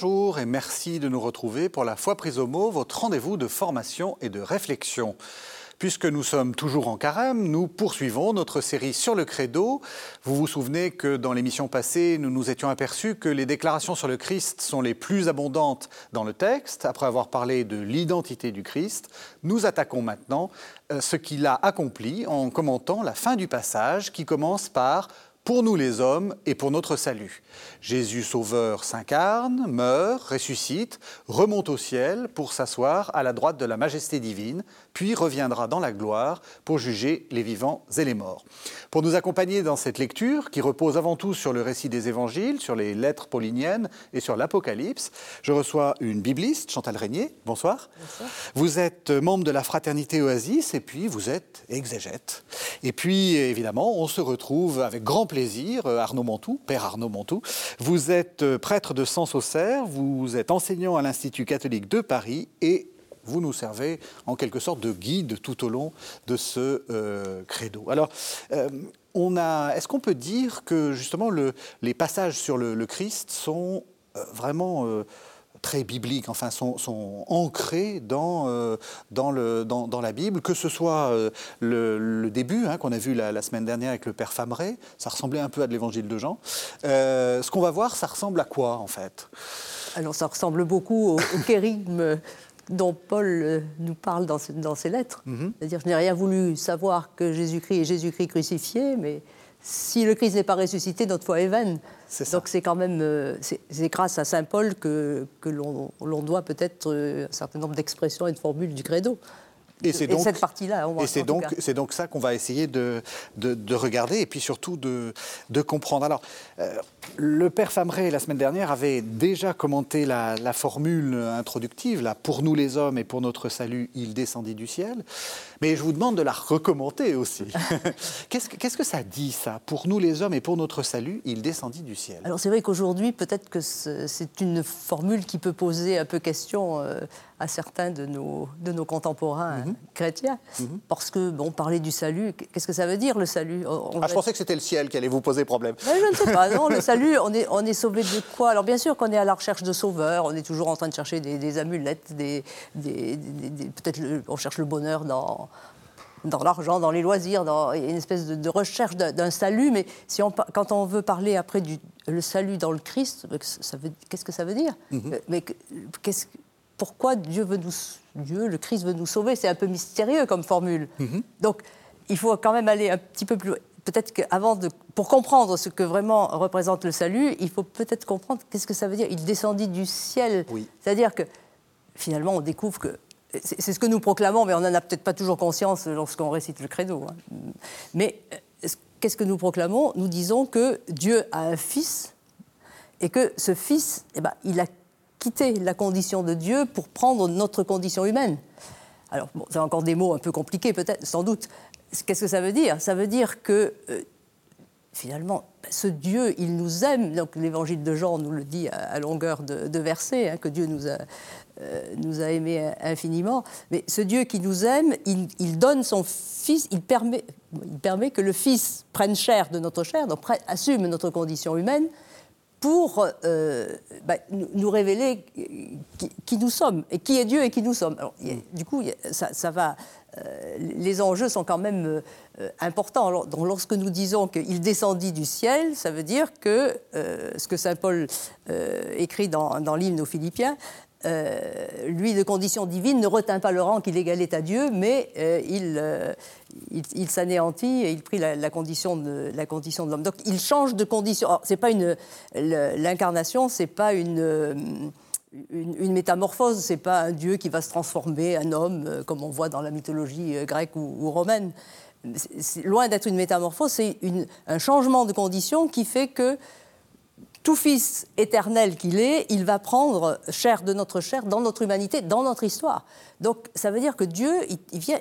Bonjour et merci de nous retrouver pour la foi prise au mot, votre rendez-vous de formation et de réflexion. Puisque nous sommes toujours en carême, nous poursuivons notre série sur le credo. Vous vous souvenez que dans l'émission passée, nous nous étions aperçus que les déclarations sur le Christ sont les plus abondantes dans le texte. Après avoir parlé de l'identité du Christ, nous attaquons maintenant euh, ce qu'il a accompli en commentant la fin du passage qui commence par pour nous les hommes et pour notre salut. Jésus Sauveur s'incarne, meurt, ressuscite, remonte au ciel pour s'asseoir à la droite de la majesté divine, puis reviendra dans la gloire pour juger les vivants et les morts. Pour nous accompagner dans cette lecture, qui repose avant tout sur le récit des évangiles, sur les lettres pauliniennes et sur l'Apocalypse, je reçois une bibliste, Chantal Régnier. Bonsoir. Bonsoir. Vous êtes membre de la fraternité Oasis et puis vous êtes exégète. Et puis évidemment, on se retrouve avec grand plaisir euh, Arnaud Mantou, père Arnaud Mantou. Vous êtes euh, prêtre de Sens-Auxerre, vous êtes enseignant à l'Institut catholique de Paris et vous nous servez en quelque sorte de guide tout au long de ce euh, credo. Alors, on a, est-ce qu'on peut dire que justement le, les passages sur le, Christ sont vraiment très bibliques, enfin, sont, ancrés dans, euh, dans, la Bible, que ce soit euh, le, début, hein, qu'on a vu la, semaine dernière avec le Père Fameray, ça ressemblait un peu à de l'évangile de Jean. Euh, ce qu'on va voir, ça ressemble à quoi, en fait? Alors, ça ressemble beaucoup au, au dont Paul nous parle dans, dans ses lettres. Mhm. C'est-à-dire, je n'ai rien voulu savoir que Jésus-Christ est Jésus-Christ crucifié, mais si le Christ n'est pas ressuscité, notre foi est vaine. Donc c'est quand même, euh, c'est grâce à Saint Paul que, que l'on doit peut-être euh, un certain nombre d'expressions et de formules du credo. Et c'est donc cette partie-là. Et c'est donc, c'est donc ça qu'on va essayer de, de, regarder et puis surtout de, de comprendre. Alors, euh, le père Fameray, la semaine dernière, avait déjà commenté la, la, formule introductive, là, pour nous les hommes et pour notre salut, il descendit du ciel. Mais je vous demande de la recommander aussi. qu'est-ce, qu'est-ce que ça dit, ça? Pour nous les hommes et pour notre salut, il descendit du ciel. Alors c'est vrai qu'aujourd'hui, peut-être que c'est une formule qui peut poser un peu question euh, à certains de nos, de nos contemporains mhm. chrétiens. Mhm. Parce que, bon, parler du salut, qu'est-ce que ça veut dire le salut? Ah, Je pensais que c'était le ciel qui allait vous poser problème. je ne sais pas. Non, le salut, on est, on est sauvé de quoi? Alors bien sûr qu'on est à la recherche de sauveurs, on est toujours en train de chercher des, amulettes, des, peut-être on cherche le bonheur dans dans l'argent, dans les loisirs, dans une espèce de, recherche d'un salut. Mais si on, quand on veut parler après du le salut dans le Christ, qu'est-ce que ça veut dire? Mm-hmm. euh, Mais pourquoi Dieu veut nous, Dieu, le Christ veut nous sauver? C'est un peu mystérieux comme formule. Mm-hmm. Donc, il faut quand même aller un petit peu plus. Peut-être qu'avant de, pour comprendre ce que vraiment représente le salut, il faut peut-être comprendre qu'est-ce que ça veut dire. Il descendit du ciel. C'est-à-dire que finalement, on découvre que c'est ce que nous proclamons, mais on n'en a peut-être pas toujours conscience lorsqu'on récite le credo. Hein. Mais euh, qu'est-ce que nous proclamons? Nous disons que Dieu a un fils et que ce fils, eh ben, il a quitté la condition de Dieu pour prendre notre condition humaine. Alors, bon, c'est encore des mots un peu compliqués, peut-être, sans doute. Qu'est-ce que ça veut dire? Ça veut dire que euh, finalement, ce Dieu, il nous aime. Donc l'évangile de Jean nous le dit à, longueur de, versets, hein, que Dieu nous a, euh, nous a aimés infiniment. Mais ce Dieu qui nous aime, il, donne son Fils, il permet, il permet que le Fils prenne chair de notre chair, donc assume notre condition humaine pour euh, bah, nous révéler qui, nous sommes, et qui est Dieu et qui nous sommes. Du coup, ça, va euh, les enjeux sont quand même euh, importants. donc, lorsque nous disons qu'il descendit du ciel, ça veut dire que ce que saint Paul écrit dans, l'hymne aux Philippiens, lui, de condition divine, ne retint pas le rang qu'il égalait à Dieu, mais il, il, s'anéantit et il prit la, condition de l'homme. Donc, il change de condition. C'est pas une l'incarnation, c'est pas une une, une, métamorphose, c'est pas un dieu qui va se transformer, un homme, euh, comme on voit dans la mythologie euh, grecque ou, romaine. loin d'être une métamorphose, c'est un changement de condition qui fait que tout fils éternel qu'il est, il va prendre chair de notre chair dans notre humanité, dans notre histoire. Donc ça veut dire que Dieu, il, vient,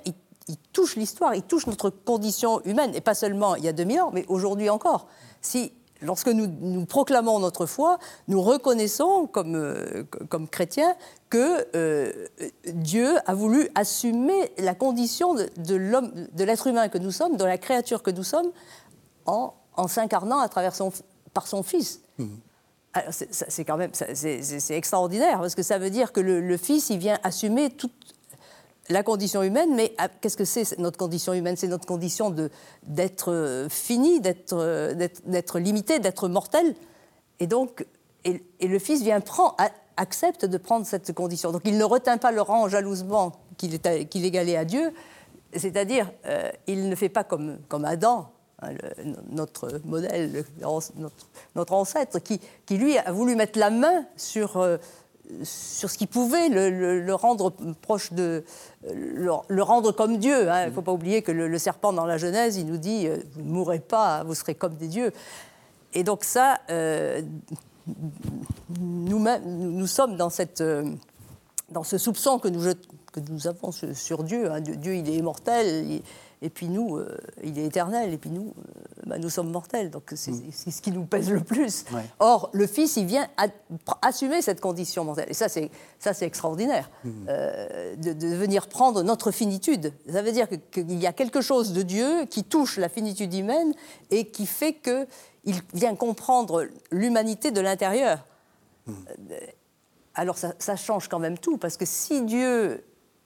il touche l'histoire, il touche notre condition humaine, et pas seulement il y a 2000 ans, mais aujourd'hui encore. Si lorsque nous, proclamons notre foi, nous reconnaissons comme, euh, comme chrétiens que euh, Dieu a voulu assumer la condition de, l'homme, de l'être humain que nous sommes, de la créature que nous sommes, en, s'incarnant à travers son, par son Fils. Mmh. c'est quand même c'est extraordinaire parce que ça veut dire que le, Fils il vient assumer toute la condition humaine, mais ah, qu'est-ce que c'est notre condition humaine? C'est notre condition d'être euh, fini, euh, d'être limité, d'être mortel. Et donc, et, le Fils vient prendre, accepte de prendre cette condition. Donc il ne retint pas le rang jalousement qu'il égalait à Dieu, c'est-à-dire euh, il ne fait pas comme, comme Adam, Hein, notre modèle, notre, ancêtre, qui, qui, lui a voulu mettre la main sur, sur ce qui pouvait le, rendre proche de. le, rendre comme Dieu. Hein. Il ne faut pas oublier que le, serpent dans la Genèse, il nous dit euh, Vous ne mourrez pas, vous serez comme des dieux. Et donc, ça, euh, nous, sommes dans, cette, dans ce soupçon que nous, que nous avons sur Dieu. Hein. Dieu, il est immortel. Et puis nous, euh, il est éternel, et puis nous, euh, bah, nous sommes mortels. Donc c'est mm. ce qui nous pèse le plus. Or, le Fils, il vient assumer cette condition mortelle. Et ça, c'est extraordinaire, mm. euh, de, venir prendre notre finitude. Ça veut dire qu'il y a quelque chose de Dieu qui touche la finitude humaine et qui fait qu'il vient comprendre l'humanité de l'intérieur. Mm. Alors ça, ça change quand même tout, parce que si Dieu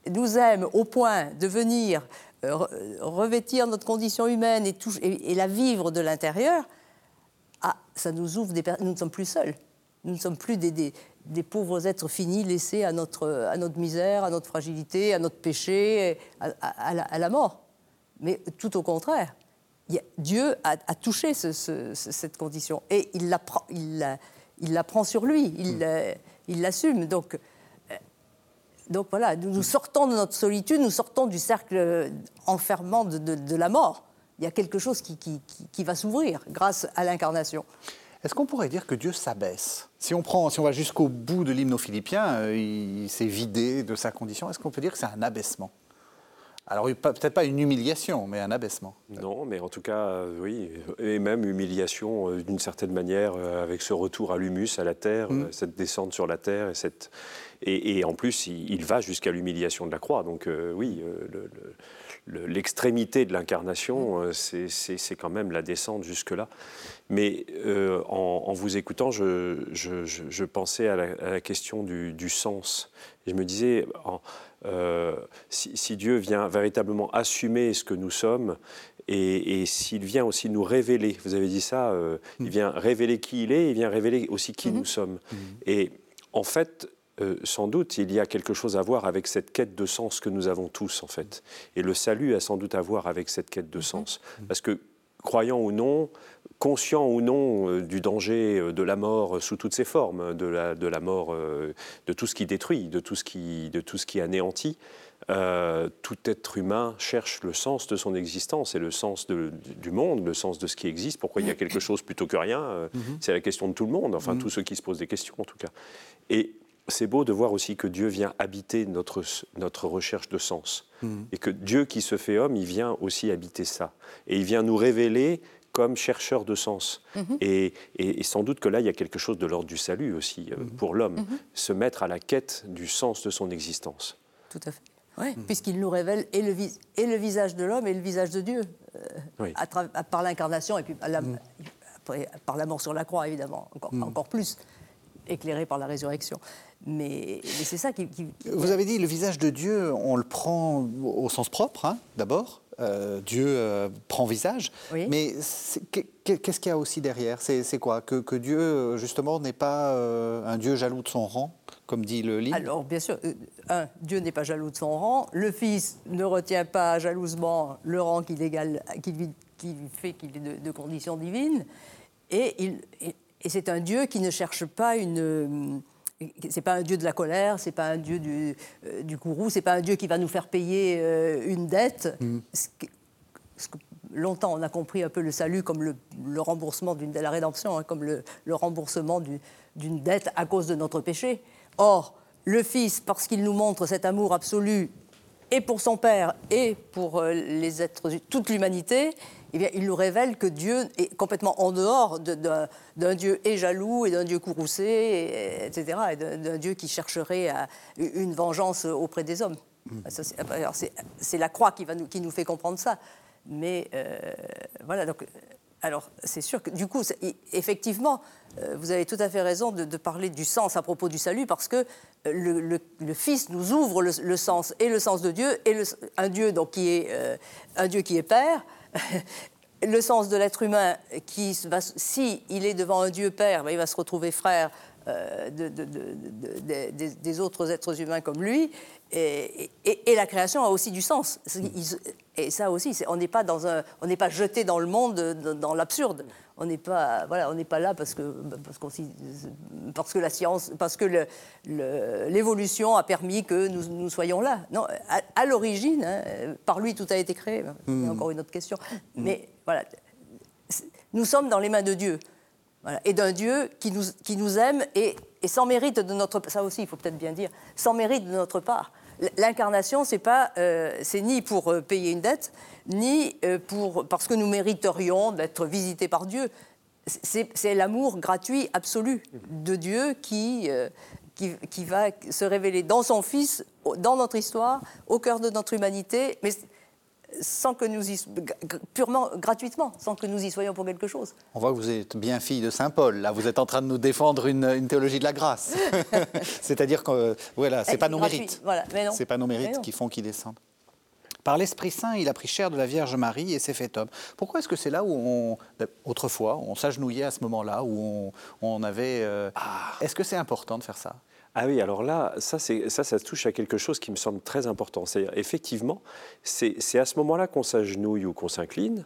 nous aime au point de venir revêtir notre condition humaine et, et, la vivre de l'intérieur, ah, ça nous ouvre des Nous ne sommes plus seuls. Nous ne sommes plus des, des, pauvres êtres finis laissés à notre, à notre misère, à notre fragilité, à notre péché, à, la, mort. Mais tout au contraire, Dieu a, touché cette condition et il la, il, il la prend sur lui, il hmm. l'assume. Donc, donc voilà, nous, sortons de notre solitude, nous sortons du cercle enfermant de, la mort. Il y a quelque chose qui, va s'ouvrir grâce à l'incarnation. Est-ce qu'on pourrait dire que Dieu s'abaisse? Si on, prend, si on va jusqu'au bout de l'hymne aux Philippiens, euh, il s'est vidé de sa condition. Est-ce qu'on peut dire que c'est un abaissement? Alors peut-être pas une humiliation, mais un abaissement. Non, mais en tout cas, euh, oui, et même humiliation euh, d'une certaine manière, avec ce retour à l'humus, à la terre, mm. cette descente sur la terre et cette, et, en plus, il, va jusqu'à l'humiliation de la croix. Donc euh, oui, euh, l'extrémité de l'incarnation, euh, c'est quand même la descente jusque-là. Mais en, vous écoutant, je, pensais à la, question du, sens. je me disais, si, Dieu vient véritablement assumer ce que nous sommes, et, s'il vient aussi nous révéler, vous avez dit ça, il mm. vient révéler qui il est, il vient révéler aussi qui mm-hmm. nous sommes. Mm. Et en fait, euh, sans doute, il y a quelque chose à voir avec cette quête de sens que nous avons tous, en fait. Et le salut a sans doute à voir avec cette quête de mhm. sens. Parce que, croyant ou non, conscient ou non euh, du danger euh, de la mort sous toutes ses formes, de la, de la mort, de tout ce qui détruit, de tout ce qui, de tout ce qui anéantit, tout être humain cherche le sens de son existence et le sens du monde, le sens de ce qui existe. Pourquoi il y a quelque chose plutôt que rien mhm. C'est la question de tout le monde, enfin mhm. tous ceux qui se posent des questions en tout cas. Et c'est beau de voir aussi que Dieu vient habiter notre, notre recherche de sens. Hmm. Et que Dieu qui se fait homme, il vient aussi habiter ça. Et il vient nous révéler comme chercheur de sens. Hmm. et, sans doute que là, il y a quelque chose de l'ordre du salut aussi euh, hmm. pour l'homme, se mettre à la quête du sens de son existence. Tout à fait. Oui, puisqu'il nous révèle et le, et le visage de l'homme et le visage de Dieu, euh, à par l'incarnation et puis par la, par la, mort sur la croix, évidemment, encore, encore plus éclairé par la résurrection. Mais, c'est ça qui, Vous avez dit le visage de Dieu, on le prend au sens propre, hein, d'abord. Euh, Dieu euh, prend visage. Mais qu'est-ce qu'il y a aussi derrière? C'est quoi? Que, Dieu, justement, n'est pas euh, un Dieu jaloux de son rang, comme dit le livre? Alors, bien sûr, un, Dieu n'est pas jaloux de son rang. Le Fils ne retient pas jalousement le rang qu'il qui, fait qu'il est de, condition divine. Et, il, et c'est un Dieu qui ne cherche pas une c'est pas un dieu de la colère, c'est pas un dieu du, euh, du courroux, c'est pas un dieu qui va nous faire payer euh, une dette. Mm. longtemps, on a compris un peu le salut comme le, remboursement d'une la rédemption, hein, comme le, remboursement d'une dette à cause de notre péché. Or, le Fils, parce qu'il nous montre cet amour absolu, et pour son Père, et pour euh, les êtres, toute l'humanité, eh il nous révèle que Dieu est complètement en dehors d'un Dieu et jaloux et d'un Dieu courroucé, etc., et d'un Dieu qui chercherait une vengeance auprès des hommes. Mm. C'est la croix qui, va nous, qui nous fait comprendre ça. Mais euh, voilà, donc alors, c'est sûr que du coup, effectivement, euh, vous avez tout à fait raison de, parler du sens à propos du salut, parce que euh, le, Fils nous ouvre le, sens, et le sens de Dieu, et un Dieu donc, qui est euh, un Dieu qui est Père. le sens de l'être humain, qui si il est devant un Dieu Père, ben, il va se retrouver frère des, autres êtres humains comme lui. Et, la création a aussi du sens. Et ça aussi, on n'est pas dans un, on n'est pas jeté dans le monde, dans l'absurde. On n'est pas, voilà, on n'est pas là parce que parce, parce, que la science, parce que l'évolution a permis que nous, nous, soyons là. Non, à, l'origine, hein, par lui tout a été créé. C'est hmm. encore une autre question. Hmm. Mais voilà, nous sommes dans les mains de Dieu. Et d'un Dieu qui nous, qui nous aime et, et sans mérite de notre ça aussi il faut peut-être bien dire sans mérite de notre part L'incarnation, c'est pas, euh, c'est ni pour euh, payer une dette, ni euh, pour parce que nous mériterions d'être visités par Dieu. C'est l'amour gratuit absolu de Dieu qui, qui, qui, va se révéler dans son Fils, dans notre histoire, au cœur de notre humanité. Mais sans que nous y, purement gratuitement, sans que nous y soyons pour quelque chose. On voit que vous êtes bien fille de Saint Paul. Là, vous êtes en train de nous défendre une, théologie de la grâce. C'est-à-dire que voilà, c'est pas nos mérites. Voilà, c'est pas nos mérites qui font qu'ils descendent. Par l'Esprit Saint, il a pris chair de la Vierge Marie et s'est fait homme. Pourquoi est-ce que c'est là où on, autrefois, on s'agenouillait à ce moment-là, où on, avait. Euh, ah. Est-ce que c'est important de faire ça? Ah oui, alors là, ça, ça, ça touche à quelque chose qui me semble très important. C'est effectivement, c'est à ce moment-là qu'on s'agenouille ou qu'on s'incline,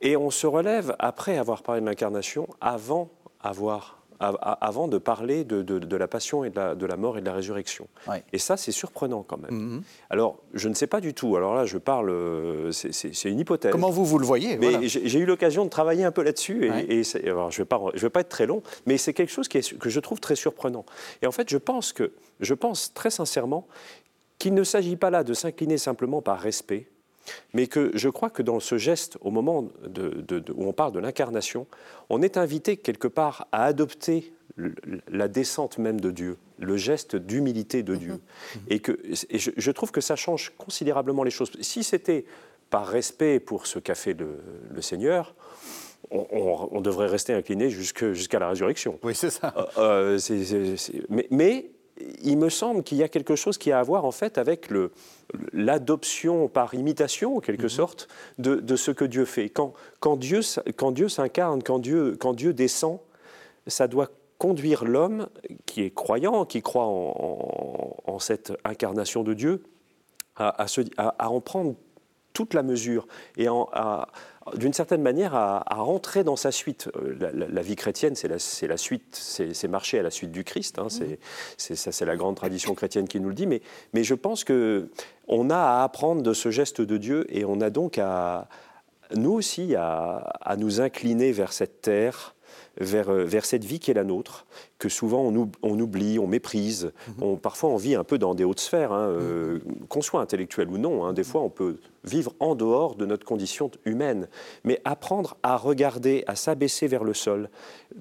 et on se relève après avoir parlé de l'incarnation, avant avoir avant de parler de, la passion et de la, mort et de la résurrection. Et ça, c'est surprenant quand même. Mm-hmm. Alors, je ne sais pas du tout. Alors là, je parle, euh, c'est une hypothèse. Comment vous, vous le voyez Mais j'ai eu l'occasion de travailler un peu là-dessus. Et, je ne vais, pas, je vais pas être très long, mais c'est quelque chose qui est, que je trouve très surprenant. Et en fait, je pense, que, je pense très sincèrement qu'il ne s'agit pas là de s'incliner simplement par respect, mais que je crois que dans ce geste, au moment où on parle de l'incarnation, on est invité quelque part à adopter la descente même de Dieu, le geste d'humilité de Dieu. Mm-hmm. Et, que, je, trouve que ça change considérablement les choses. Si c'était par respect pour ce qu'a fait le, Seigneur, on, devrait rester incliné jusqu'à la résurrection. Oui, c'est ça. Euh, euh, mais il me semble qu'il y a quelque chose qui a à voir en fait avec l'adoption par imitation, en quelque mhm. sorte, de, ce que Dieu fait. Quand, quand Dieu, quand Dieu s'incarne, quand Dieu, quand Dieu descend, ça doit conduire l'homme qui est croyant, qui croit en, cette incarnation de Dieu, à, à, en prendre toute la mesure et à, d'une certaine manière, à, rentrer dans sa suite. Euh, la, vie chrétienne, c'est la, la, suite, c'est marcher à la suite du Christ. Hein, c'est la grande tradition chrétienne qui nous le dit. Mais, je pense que on a à apprendre de ce geste de Dieu et on a donc à, nous aussi, à nous incliner vers cette terre vers, euh, vers cette vie qui est la nôtre, que souvent on, oublie, on méprise. Mhm. On, parfois on vit un peu dans des hautes sphères, hein, euh, mhm. qu'on soit intellectuel ou non. Hein. des fois on peut vivre en dehors de notre condition humaine. Mais apprendre à regarder, à s'abaisser vers le sol,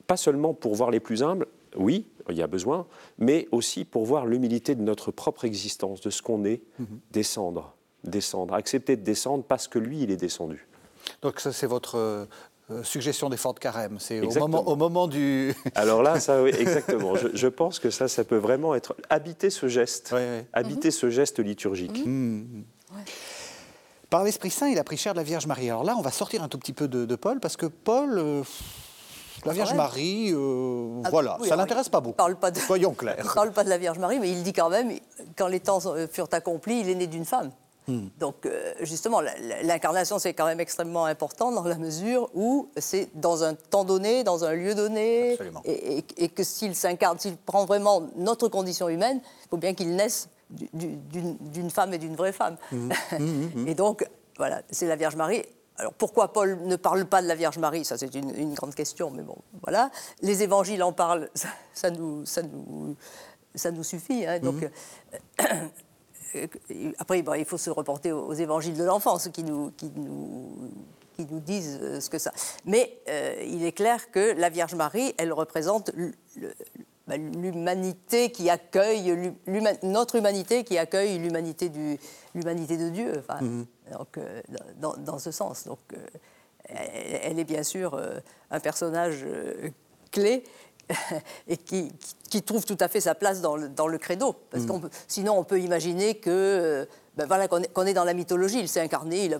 pas seulement pour voir les plus humbles, oui, il y a besoin, mais aussi pour voir l'humilité de notre propre existence, de ce qu'on est, mhm. descendre, descendre, accepter de descendre parce que lui, il est descendu. Donc ça, c'est votre euh, suggestion d'effort de carême. C'est au moment, au moment, du. Alors là, ça, oui, exactement. Je, pense que ça, ça peut vraiment être habiter ce geste, habiter ce geste liturgique. Mmh, mmh. Par l'Esprit Saint, il a pris chair de la Vierge Marie. Alors là, on va sortir un tout petit peu de, Paul, parce que Paul, euh, la Vierge Marie, euh, ah, voilà, ça l'intéresse pas beaucoup. Parle pas de, Soyons clairs. Il ne parle pas de la Vierge Marie, mais il dit quand même, quand les temps furent accomplis, il est né d'une femme. Hmm. Donc, euh, justement, l'incarnation, c'est quand même extrêmement important dans la mesure où c'est dans un temps donné, dans un lieu donné, et, que s'il s'incarne, s'il prend vraiment notre condition humaine, il faut bien qu'il naisse d'une femme et d'une vraie femme. Hmm. Hmm, et donc, voilà, c'est la Vierge Marie. Alors pourquoi Paul ne parle pas de la Vierge Marie? Ça, c'est une, grande question, mais bon, voilà. Les évangiles en parlent, ça, nous, ça, nous, ça nous suffit. Hein. donc, euh, euh, après, il faut se reporter aux évangiles de l'enfance qui nous, qui, nous, qui nous disent euh, ce que ça. Mais euh, il est clair que la Vierge Marie, elle représente bah, l'humanité qui accueille, notre humanité qui accueille l'humanité, du, l'humanité de Dieu, enfin, mm-hmm. donc, dans, dans, ce sens. Donc, elle, est bien sûr un personnage clé et qui, qui, trouve tout à fait sa place dans le, dans le credo. Parce mm. sinon, on peut imaginer que ben voilà, qu'on est, dans la mythologie. Il s'est incarné, il,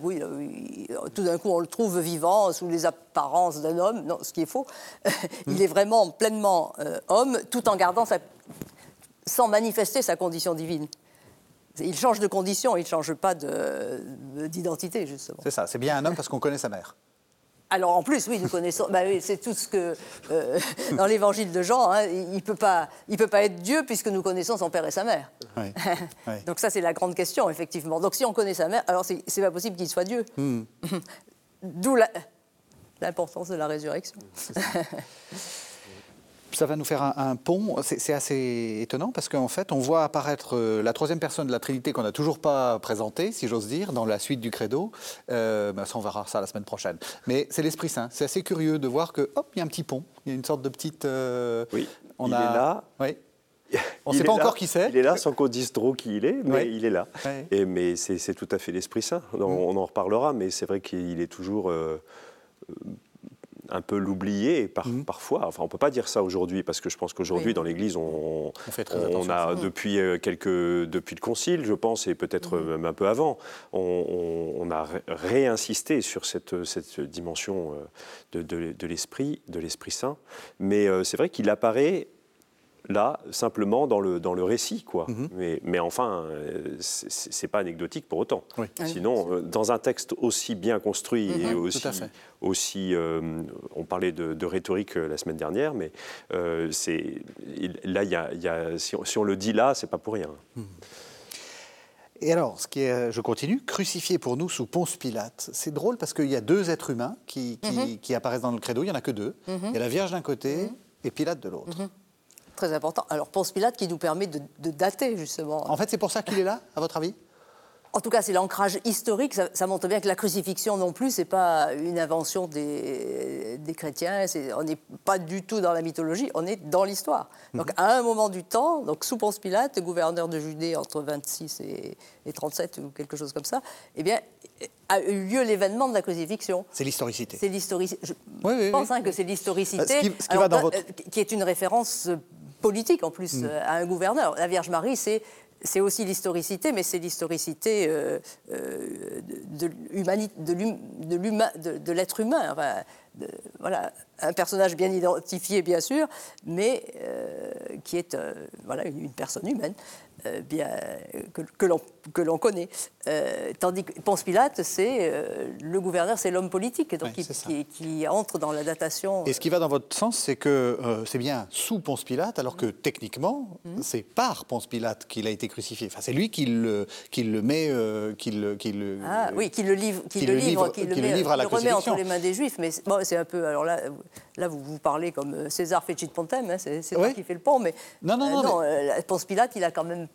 tout d'un coup, on le trouve vivant sous les apparences d'un homme. Non, ce qui est faux. il est vraiment pleinement euh, homme, tout en gardant sa, sans manifester sa condition divine. Il change de condition, il ne change pas d'identité, justement. C'est ça, c'est bien un homme parce qu'on connaît sa mère. Alors en plus, oui, nous connaissons. Bah c'est tout ce que euh, dans l'Évangile de Jean, hein, il peut pas, il peut pas être Dieu puisque nous connaissons son père et sa mère. Donc ça, c'est la grande question, effectivement. Donc si on connaît sa mère, alors c'est pas possible qu'il soit Dieu. Hmm. D'où l'importance de la résurrection. Ça va nous faire un, pont. C'est assez étonnant parce qu'en fait, on voit apparaître euh, la troisième personne de la Trinité qu'on n'a toujours pas présentée, si j'ose dire, dans la suite du Credo. Euh, ben, ça, on verra ça la semaine prochaine. Mais c'est l'Esprit Saint. C'est assez curieux de voir que, hop, il y a un petit pont. Il y a une sorte de petite. Euh, oui. On il a... est là. Oui. On ne sait pas encore qui c'est. Il est là sans qu'on dise trop qui il est, mais il est là. Et, mais c'est tout à fait l'Esprit Saint. On, mm. on, en reparlera, mais c'est vrai qu'il est toujours un peu l'oublier par, mhm. parfois. Enfin, on peut pas dire ça aujourd'hui parce que je pense qu'aujourd'hui dans l'Église, on, on, a depuis euh, quelques depuis le Concile, je pense, et peut-être mhm. même un peu avant, on, a réinsisté sur cette, cette dimension euh, de, de l'esprit, de l'Esprit Saint. Mais euh, c'est vrai qu'il apparaît là, simplement dans le, dans le récit. Quoi. Mhm. mais, mais, enfin, euh, c'est pas anecdotique pour autant. Ah Sinon, euh, dans un texte aussi bien construit et mhm. aussi, aussi euh, on parlait de, rhétorique la semaine dernière, mais c'est là, y a, y a, si, on, si, on, le dit là, c'est pas pour rien. Mhm. Et alors, ce qui est, je continue, crucifié pour nous sous Ponce Pilate. C'est drôle parce qu'il y a deux êtres humains qui, qui, qui, apparaissent dans le credo. Il n'y en a que deux. Il y a la Vierge d'un côté et Pilate de l'autre très important. Alors Ponce Pilate qui nous permet de, dater justement. En fait, c'est pour ça qu'il est là, à votre avis? En tout cas, c'est l'ancrage historique. Ça, montre bien que la crucifixion non plus, c'est pas une invention des, des chrétiens. on n'est pas du tout dans la mythologie, on est dans l'histoire. Mhm. Donc, à un moment du temps, donc sous Ponce Pilate, gouverneur de Judée entre 26 et, 37 ou quelque chose comme ça, eh bien, a eu lieu l'événement de la crucifixion. C'est l'historicité. C'est l'historicité. Je pense hein, que c'est l'historicité, euh, qui, est une référence politique en plus mm. euh, à un gouverneur. La Vierge Marie, c'est c'est aussi l'historicité, mais c'est l'historicité euh, euh, de, l'être humain. Enfin, voilà, un personnage bien identifié, bien sûr, mais qui est voilà, une, personne humaine. Euh, bien, que, l'on connaît. Euh, tandis que Ponce Pilate, c'est euh, le gouverneur, c'est l'homme politique, donc qui, entre dans la datation. Et ce qui va dans votre sens, c'est que c'est bien sous Ponce Pilate, alors que techniquement, mhm. c'est par Ponce Pilate qu'il a été crucifié. Enfin, c'est lui qui le, qui le met, qui le, qui le, ah, oui, qui le livre, qui, le livre, qui le, livre à la le remet entre les mains des Juifs. Mais bon, c'est un peu, alors là, là, vous vous parlez comme César Fécit Pontem, hein, c'est oui. qui fait le pont, mais non, non, non, non Ponce Pilate, il a quand même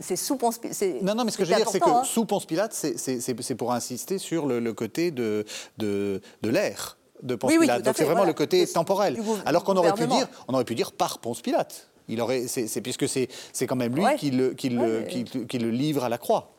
c'est sous Ponce Pilate. Non, non, mais ce que je veux dire, c'est que hein. sous Ponce Pilate, c'est pour insister sur le, côté de, de, de l'air de Ponce Pilate. Donc c'est vraiment le côté temporel. Alors qu'on aurait pu dire, on aurait pu dire par Ponce Pilate. Il aurait, c'est puisque c'est quand même lui qui, le, qui, le, qui, le livre à la croix.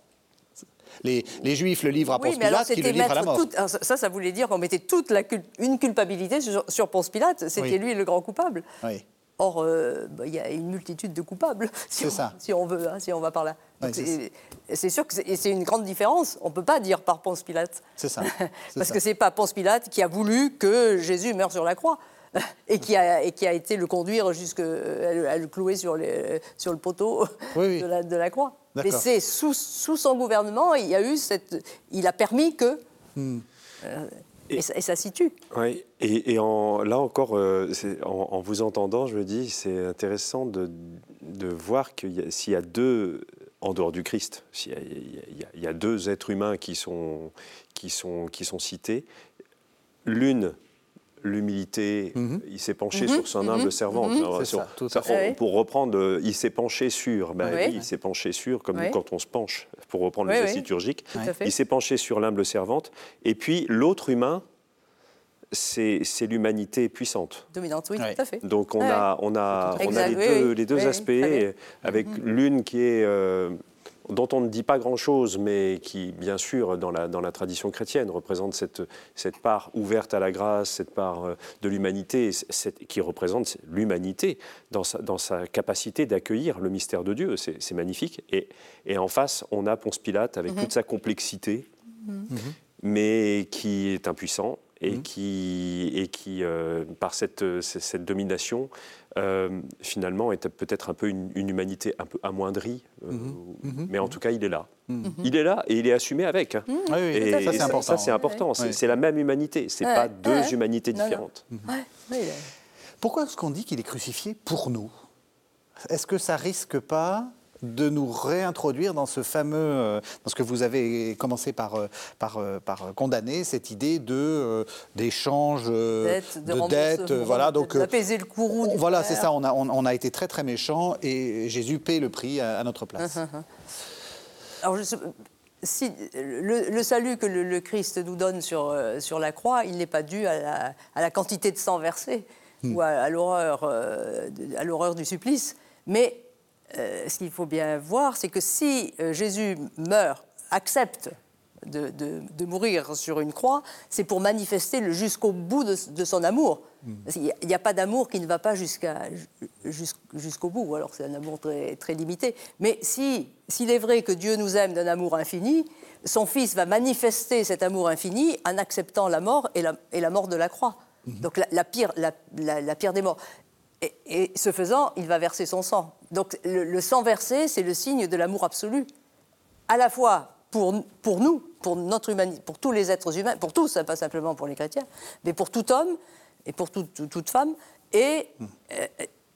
Les, les, Juifs le livrent à Ponce Pilate, qui le livre à la mort. ça, ça voulait dire qu'on mettait toute la, une culpabilité sur, sur Ponce Pilate. C'était lui le grand coupable. Oui. Or, euh, bah, il y a une multitude de coupables, si, on, si on, veut, hein, si on va par là. c'est sûr que c'est une grande différence. On ne peut pas dire par Ponce Pilate. C'est ça. Parce que ce n'est pas Ponce Pilate qui a voulu que Jésus meure sur la croix et qui a, et qui a été le conduire jusqu'à le clouer sur, les, sur le poteau De, la, de, la, croix. Mais c'est sous, sous, son gouvernement, il, y a eu cette, il a permis que... Hmm. Euh, et, ça, situe. Oui, et, en, là encore, euh, en, vous entendant, je me dis, c'est intéressant de, de voir qu'il s'il y a deux, en dehors du Christ, s'il y, y, a deux êtres humains qui sont, qui sont, qui sont cités, l'une l'humilité, mhm. il s'est penché mhm. sur son humble mhm. servante. pour reprendre, euh, il s'est penché sur, ben, oui. il s'est penché sur, comme quand on se penche, pour reprendre le geste liturgique, il s'est penché sur l'humble servante. Et puis l'autre humain, c'est l'humanité puissante. Dominante, oui, tout à fait. Donc on a, on a, on a les deux, les deux aspects, avec l'une qui est... Euh, dont on ne dit pas grand-chose, mais qui, bien sûr, dans la, dans la tradition chrétienne, représente cette, cette part ouverte à la grâce, cette part euh, de l'humanité, qui représente l'humanité dans sa, dans sa capacité d'accueillir le mystère de Dieu. C'est magnifique. Et, et, en face, on a Ponce Pilate avec mhm. toute sa complexité, mhm. mais qui est impuissant et mhm. qui, et qui euh, par cette, cette domination, euh, finalement, est peut-être un peu une, humanité un peu amoindrie, euh, mhm. Mhm. mais en tout cas, il est là. Il est là et il est assumé avec. Hein. et, ça, c'est important. c'est important. C'est la même humanité. C'est pas deux humanités différentes. Pourquoi est-ce qu'on dit qu'il est crucifié pour nous? Est-ce que ça risque pas de nous réintroduire dans ce fameux, euh, dans ce que vous avez commencé par, euh, par, euh, par condamner, cette idée de d'échange de, dettes, voilà, donc d'apaiser le courroux. voilà, c'est ça. On a, on, a été très très méchants et Jésus paie le prix à, notre place. Hum, hum. Alors, si, le, salut que le, Christ nous donne sur, sur la croix, il n'est pas dû à la, à la, quantité de sang versé ou à, à l'horreur du supplice, mais euh, ce qu'il faut bien voir, c'est que si euh, Jésus meurt, accepte de, mourir sur une croix, c'est pour manifester jusqu'au bout de, son amour. Hmm. Il n'y a, pas d'amour qui ne va pas jusqu'au bout, alors c'est un amour très, très limité. Mais s'il est vrai que Dieu nous aime d'un amour infini, son Fils va manifester cet amour infini en acceptant la mort et la, mort de la croix. Hmm. Donc la, pire, la, pire des morts. Et, ce faisant, il va verser son sang. Donc le, sang versé, c'est le signe de l'amour absolu, à la fois pour, pour nous, pour notre humanité, pour tous les êtres humains, pour tous, hein, pas simplement pour les chrétiens, mais pour tout homme et pour toute femme. Et, euh,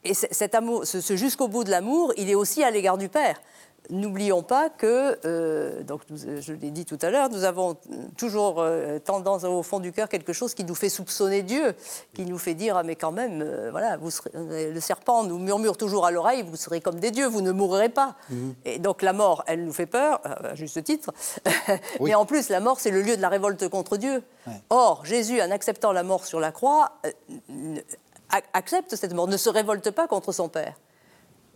et cet amour, ce jusqu'au bout de l'amour, il est aussi à l'égard du Père. N'oublions pas que, euh, donc je l'ai dit tout à l'heure, nous avons toujours euh, tendance au fond du cœur quelque chose qui nous fait soupçonner Dieu, qui nous fait dire ah mais quand même, euh, voilà, vous le serpent nous murmure toujours à l'oreille, vous serez comme des dieux, vous ne mourrez pas. Mhm. Et donc la mort, elle nous fait peur, à juste titre. mais en plus, la mort, c'est le lieu de la révolte contre Dieu. Or, Jésus, en acceptant la mort sur la croix, accepte cette mort, ne se révolte pas contre son Père.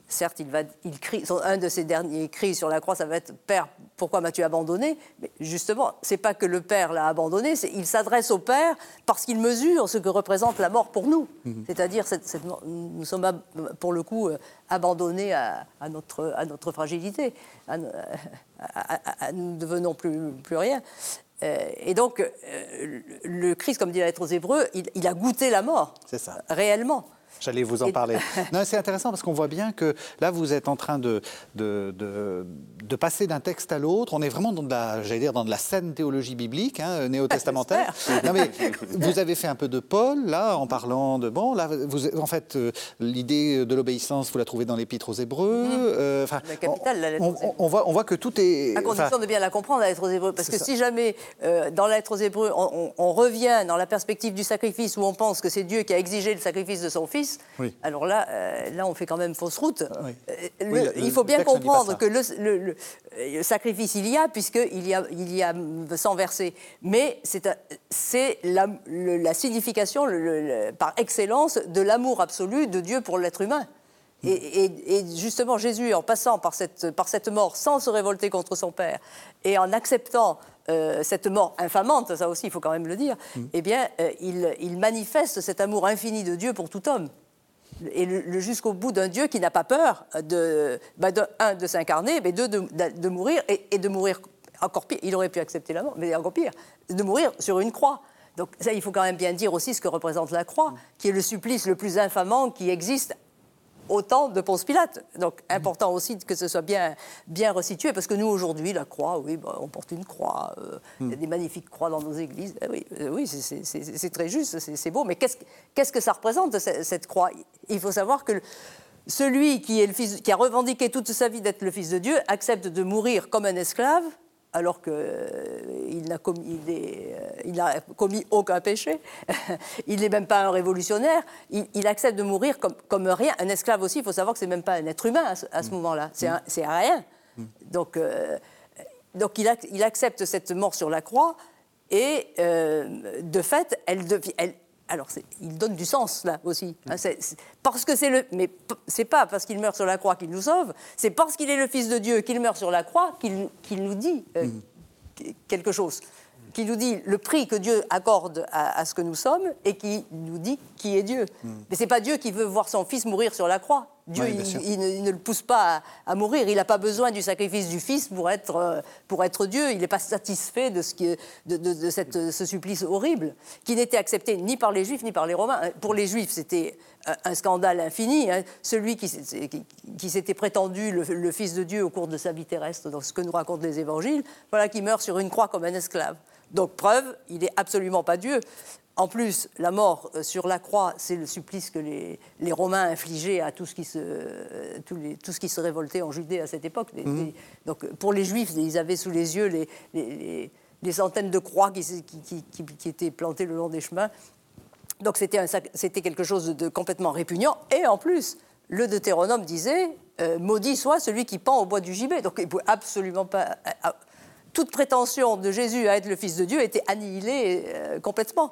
Certes, il, va, il crie, un de ses derniers cris sur la croix, ça va être Père, pourquoi m'as-tu abandonné? Mais justement, c'est pas que le Père l'a abandonné, il s'adresse au Père parce qu'il mesure ce que représente la mort pour nous. Mhm. C'est-à-dire, nous sommes pour le coup euh, abandonnés à, notre, à notre fragilité, nous ne devenons plus, plus rien. Euh, et donc, euh, le Christ, comme dit la lettre aux Hébreux, il, il a goûté la mort, ça. réellement. J'allais vous en parler. non, c'est intéressant parce qu'on voit bien que là, vous êtes en train de, de, de, passer d'un texte à l'autre. On est vraiment dans de la, j'allais dire, dans de la saine théologie biblique, hein, néo-testamentaire. non, mais vous avez fait un peu de Paul, là, en parlant de. Bon, là, vous, en fait, euh, l'idée de l'obéissance, vous la trouvez dans l'Épître aux Hébreux. Mmh. Euh, la capitale, la lettre on, on, voit, on voit que tout est. À condition de bien la comprendre, la lettre aux Hébreux. Parce que si jamais, euh, dans la lettre aux Hébreux, on, on revient dans la perspective du sacrifice où on pense que c'est Dieu qui a exigé le sacrifice de son fils, alors là, euh, là, on fait quand même fausse route. Euh, il faut bien comprendre que le, sacrifice il y a, puisqu'il y a, il y a sans verser. Mais c'est la, la, signification par excellence de l'amour absolu de Dieu pour l'être humain. Et, justement, Jésus, en passant par cette, par cette mort sans se révolter contre son Père et en acceptant euh, cette mort infamante, ça aussi il faut quand même le dire, mm. eh bien, euh, il, il, manifeste cet amour infini de Dieu pour tout homme. Et le, jusqu'au bout d'un Dieu qui n'a pas peur de, bah, de, un, de s'incarner, mais deux, de, de, mourir, et, de mourir encore pire. Il aurait pu accepter la mort, mais encore pire, de mourir sur une croix. Donc ça, il faut quand même bien dire aussi ce que représente la croix, qui est le supplice le plus infamant qui existe autant de Ponce Pilate. Donc important aussi que ce soit bien, bien resitué, parce que nous aujourd'hui, la croix, oui, bah, on porte une croix, euh, il y a des magnifiques croix dans nos églises. Eh oui, euh, oui c'est très juste, c'est beau, mais qu'est-ce que ça représente cette croix? Il faut savoir que celui qui, est le fils, qui a revendiqué toute sa vie d'être le Fils de Dieu accepte de mourir comme un esclave alors qu'il euh, n'a commis, euh, commis, aucun péché, il n'est même pas un révolutionnaire, il, accepte de mourir comme, rien. Un esclave aussi, il faut savoir que c'est même pas un être humain à ce, mm. moment-là, c'est rien. Mm. Donc, euh, donc il, accepte cette mort sur la croix et de fait, elle, alors il donne du sens là aussi. Hein, parce que c'est le, mais c'est pas parce qu'il meurt sur la croix qu'il nous sauve, c'est parce qu'il est le Fils de Dieu qu'il meurt sur la croix qu'il nous dit euh, mm. quelque chose qui nous dit le prix que Dieu accorde à, ce que nous sommes et qui nous dit qui est Dieu. Hmm. Mais c'est pas Dieu qui veut voir son fils mourir sur la croix. Dieu, il, ne, le pousse pas à, mourir. Il n'a pas besoin du sacrifice du Fils pour être, euh, pour être Dieu. Il n'est pas satisfait de, ce, qui, de, de, cette, ce supplice horrible, qui n'était accepté ni par les Juifs ni par les Romains. Pour les Juifs, c'était un scandale infini. Hein. Celui qui, qui, s'était prétendu le, le, Fils de Dieu au cours de sa vie terrestre, dans ce que nous racontent les Évangiles, voilà qui meurt sur une croix comme un esclave. Donc preuve, il n'est absolument pas Dieu. En plus, la mort euh, sur la croix, c'est le supplice que les, Romains infligeaient à tout ce, qui se, euh, tout, ce qui se révoltait en Judée à cette époque. Mhm. donc pour les Juifs, ils avaient sous les yeux les, centaines de croix qui, qui, étaient plantées le long des chemins. Donc c'était quelque chose de complètement répugnant. Et en plus, le Deutéronome disait euh, Maudit soit celui qui pend au bois du gibet. Donc il ne pouvait absolument pas toute prétention de Jésus à être le Fils de Dieu était annihilée euh, complètement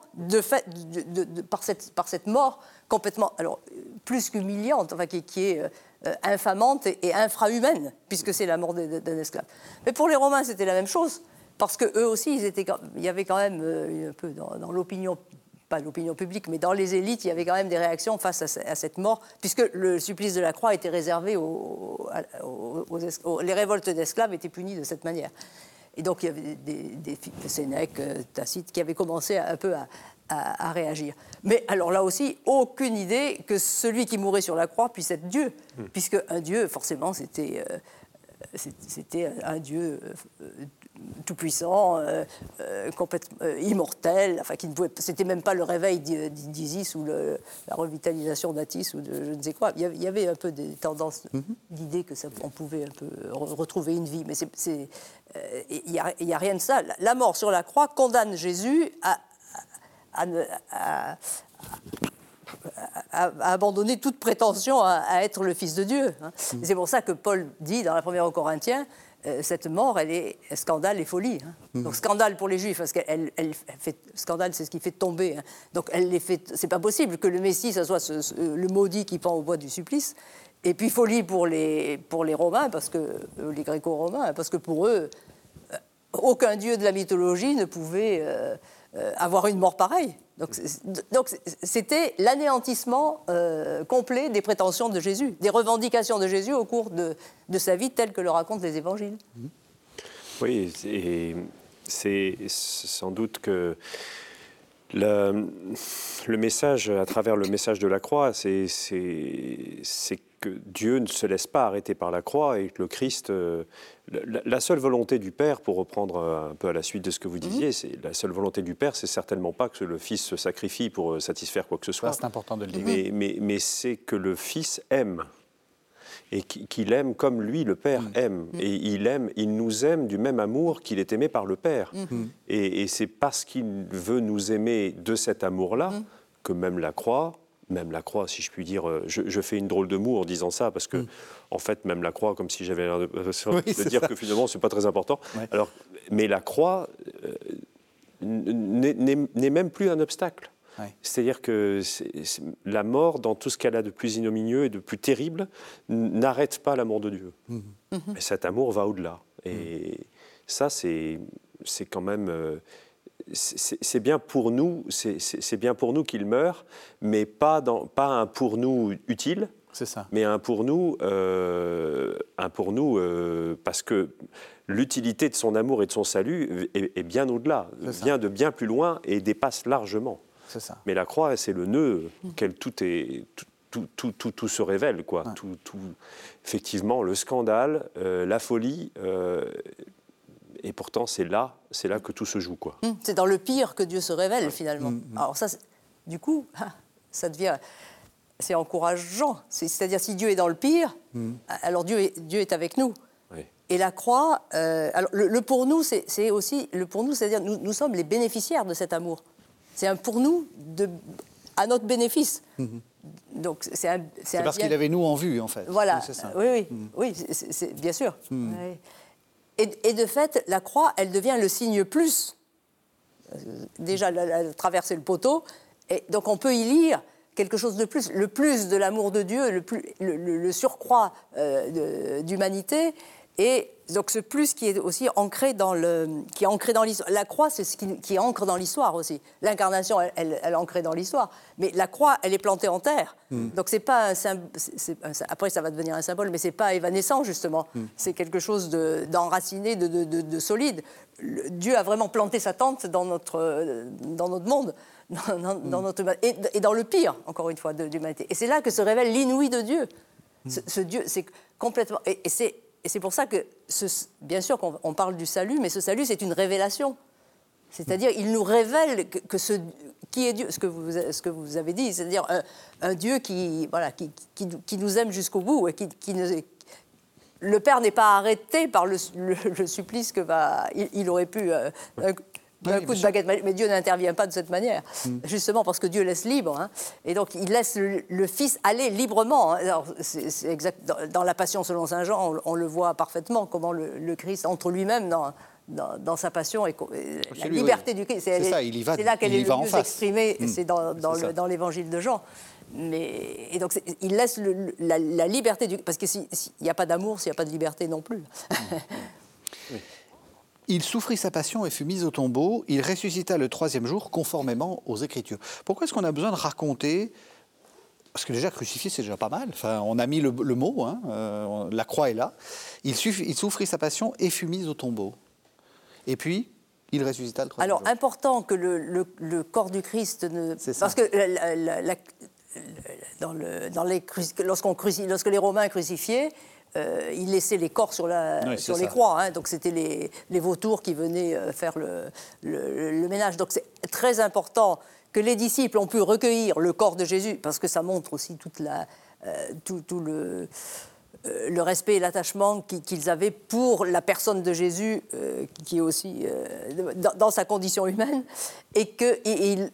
par, cette, mort complètement, alors plus qu'humiliante, enfin, qui, est euh, infamante et, infrahumaine, puisque c'est la mort d'un esclave. Mais pour les Romains, c'était la même chose, parce que eux aussi, ils étaient, il y avait quand même euh, un peu dans, l'opinion pas l'opinion publique, mais dans les élites, il y avait quand même des réactions face à, cette mort, puisque le supplice de la croix était réservé aux, aux les révoltes d'esclaves étaient punies de cette manière. Et donc, il y avait des, des Sénèque, euh, Tacite, qui avaient commencé un peu à, réagir. Mais alors là aussi, aucune idée que celui qui mourait sur la croix puisse être Dieu, hmm. puisque un Dieu, forcément, c'était euh, c'était un Dieu euh, tout-puissant, euh, euh, complètement immortel, enfin, qui ne pouvait, c'était même pas le réveil d'Isis ou la revitalisation d'Atis ou de je ne sais quoi. Il y avait, un peu des tendances mhm. d'idées que ça, on pouvait un peu retrouver une vie, mais c'est, il n'y a, a, rien de ça. La mort sur la croix condamne Jésus à, à, à, abandonner toute prétention à, être le Fils de Dieu. Hein. Mm. C'est pour ça que Paul dit dans la première aux Corinthiens, euh, cette mort, elle est scandale et folie. Hein. Mm. Donc scandale pour les Juifs, parce qu'elle elle fait scandale, c'est ce qui fait tomber. Hein. Donc elle les fait. C'est pas possible que le Messie, ça soit le maudit qui pend au bois du supplice. Et puis folie pour les pour les Romains, parce que euh, les Gréco-Romains, parce que pour eux, euh, aucun dieu de la mythologie ne pouvait avoir une mort pareille. Donc c'était l'anéantissement euh, complet des prétentions de Jésus, des revendications de Jésus au cours de, sa vie telle que le racontent les évangiles. Oui, et c'est sans doute que le, message, à travers le message de la croix, c'est que Dieu ne se laisse pas arrêter par la croix et que le Christ, euh, la, seule volonté du Père, pour reprendre un peu à la suite de ce que vous disiez, mhm. c'est la seule volonté du Père, c'est certainement pas que le Fils se sacrifie pour euh, satisfaire quoi que ce soit. C'est important de le dire. Mais, mais, mais c'est que le Fils aime et qu'il aime comme lui, le Père, mhm. aime. Mhm. Et il aime, il nous aime du même amour qu'il est aimé par le Père. Et, et c'est parce qu'il veut nous aimer de cet amour-là que même la croix, même la croix, si je puis dire, euh, je, fais une drôle de moue en disant ça, parce que, mm. en fait, même la croix, comme si j'avais l'air de, de dire que finalement, c'est pas très important. Alors, mais la croix euh, n'est même plus un obstacle. C'est-à-dire que la mort, dans tout ce qu'elle a de plus ignominieux et de plus terrible, n'arrête pas l'amour de Dieu. Mm-hmm. Mm-hmm. Et cet amour va au-delà. Et mm. ça, c'est quand même. Euh, c'est bien pour nous, c'est bien pour nous qu'il meure, mais pas, dans, pas un pour nous utile, ça. mais un pour nous, euh, un pour nous euh, parce que l'utilité de son amour et de son salut est, bien au-delà, vient de bien plus loin et dépasse largement. Ça. Mais la croix, c'est le nœud auquel tout est. Tout, tout, tout, tout, se révèle, quoi. Tout, effectivement, le scandale, euh, la folie, et pourtant, c'est là, c'est là que tout se joue, quoi. Hum, c'est dans le pire que Dieu se révèle finalement. Hum, hum. Alors ça, du coup, ah, ça devient, c'est encourageant. C'est-à-dire, si Dieu est dans le pire, alors Dieu est, Dieu est avec nous. Et la croix, euh, alors le, pour nous, c'est aussi le pour nous, c'est-à-dire nous, nous sommes les bénéficiaires de cet amour. C'est un pour nous de, à notre bénéfice. Donc c'est parce qu'il avait nous en vue en fait. Voilà. Oui, oui, oui, c'est bien sûr. Et, de fait, la croix, elle devient le signe plus. Déjà, la, traverser le poteau, Et donc on peut y lire quelque chose de plus, le plus de l'amour de Dieu, le, surcroît euh, d'humanité, et donc ce plus qui est aussi ancré dans le, qui est ancré dans l'histoire. La croix, c'est ce qui, qui ancre dans l'histoire aussi. L'incarnation, elle, elle, est ancrée dans l'histoire, mais la croix, elle est plantée en terre. Hmm. Donc c'est pas un, après ça va devenir un symbole, mais c'est pas évanescent justement. Hmm. C'est quelque chose d'enraciné, de, de, de, solide. Dieu a vraiment planté sa tente dans notre, dans notre monde. Dans, dans, hmm. notre, et, et, dans le pire, encore une fois, de l'humanité. Et c'est là que se révèle l'inouï de Dieu. Ce, Dieu, c'est complètement. et c'est et c'est pour ça que, bien sûr qu'on parle du salut, mais ce salut, c'est une révélation. C'est-à-dire, il nous révèle que, ce, qui est Dieu, ce que vous, avez dit, c'est-à-dire un, Dieu qui, voilà, qui, qui, nous aime jusqu'au bout et qui, le Père n'est pas arrêté par le, supplice que va. Il, aurait pu. Euh, un coup de baguette Mais Dieu n'intervient pas de cette manière, mm. justement parce que Dieu laisse libre. Hein. Et donc il laisse le, Fils aller librement. Hein. Alors, c'est, exact, dans, la Passion selon Saint Jean, on, le voit parfaitement, comment le, Christ entre lui-même dans, dans, sa passion et, la liberté du Christ. C'est, ça, il y va, c'est là qu'elle est le mieux exprimée, mm. c'est dans, dans, l'évangile de Jean. Mais, et donc il laisse la, liberté du parce qu'il n'y a pas d'amour s'il n'y a pas de liberté non plus. Mm. Il souffrit sa passion et fut mis au tombeau. Il ressuscita le troisième jour conformément aux Écritures. Pourquoi est-ce qu'on a besoin de raconter? Parce que déjà crucifié, c'est déjà pas mal. Enfin, on a mis le, mot, hein, euh, la croix est là. Il, il, souffrit sa passion et fut mis au tombeau. Et puis, il ressuscita le troisième Alors, important que le, corps du Christ ne... Parce que dans, dans les, lorsqu'on lorsque les Romains crucifiaient, euh, il laissait les corps sur, sur les croix. Hein. donc c'était les, vautours qui venaient euh, faire le, ménage. Donc c'est très important que les disciples ont pu recueillir le corps de Jésus, parce que ça montre aussi toute la, euh, tout, le, le, respect et l'attachement qu'ils avaient pour la personne de Jésus, qui est aussi dans, sa condition humaine, et qu'il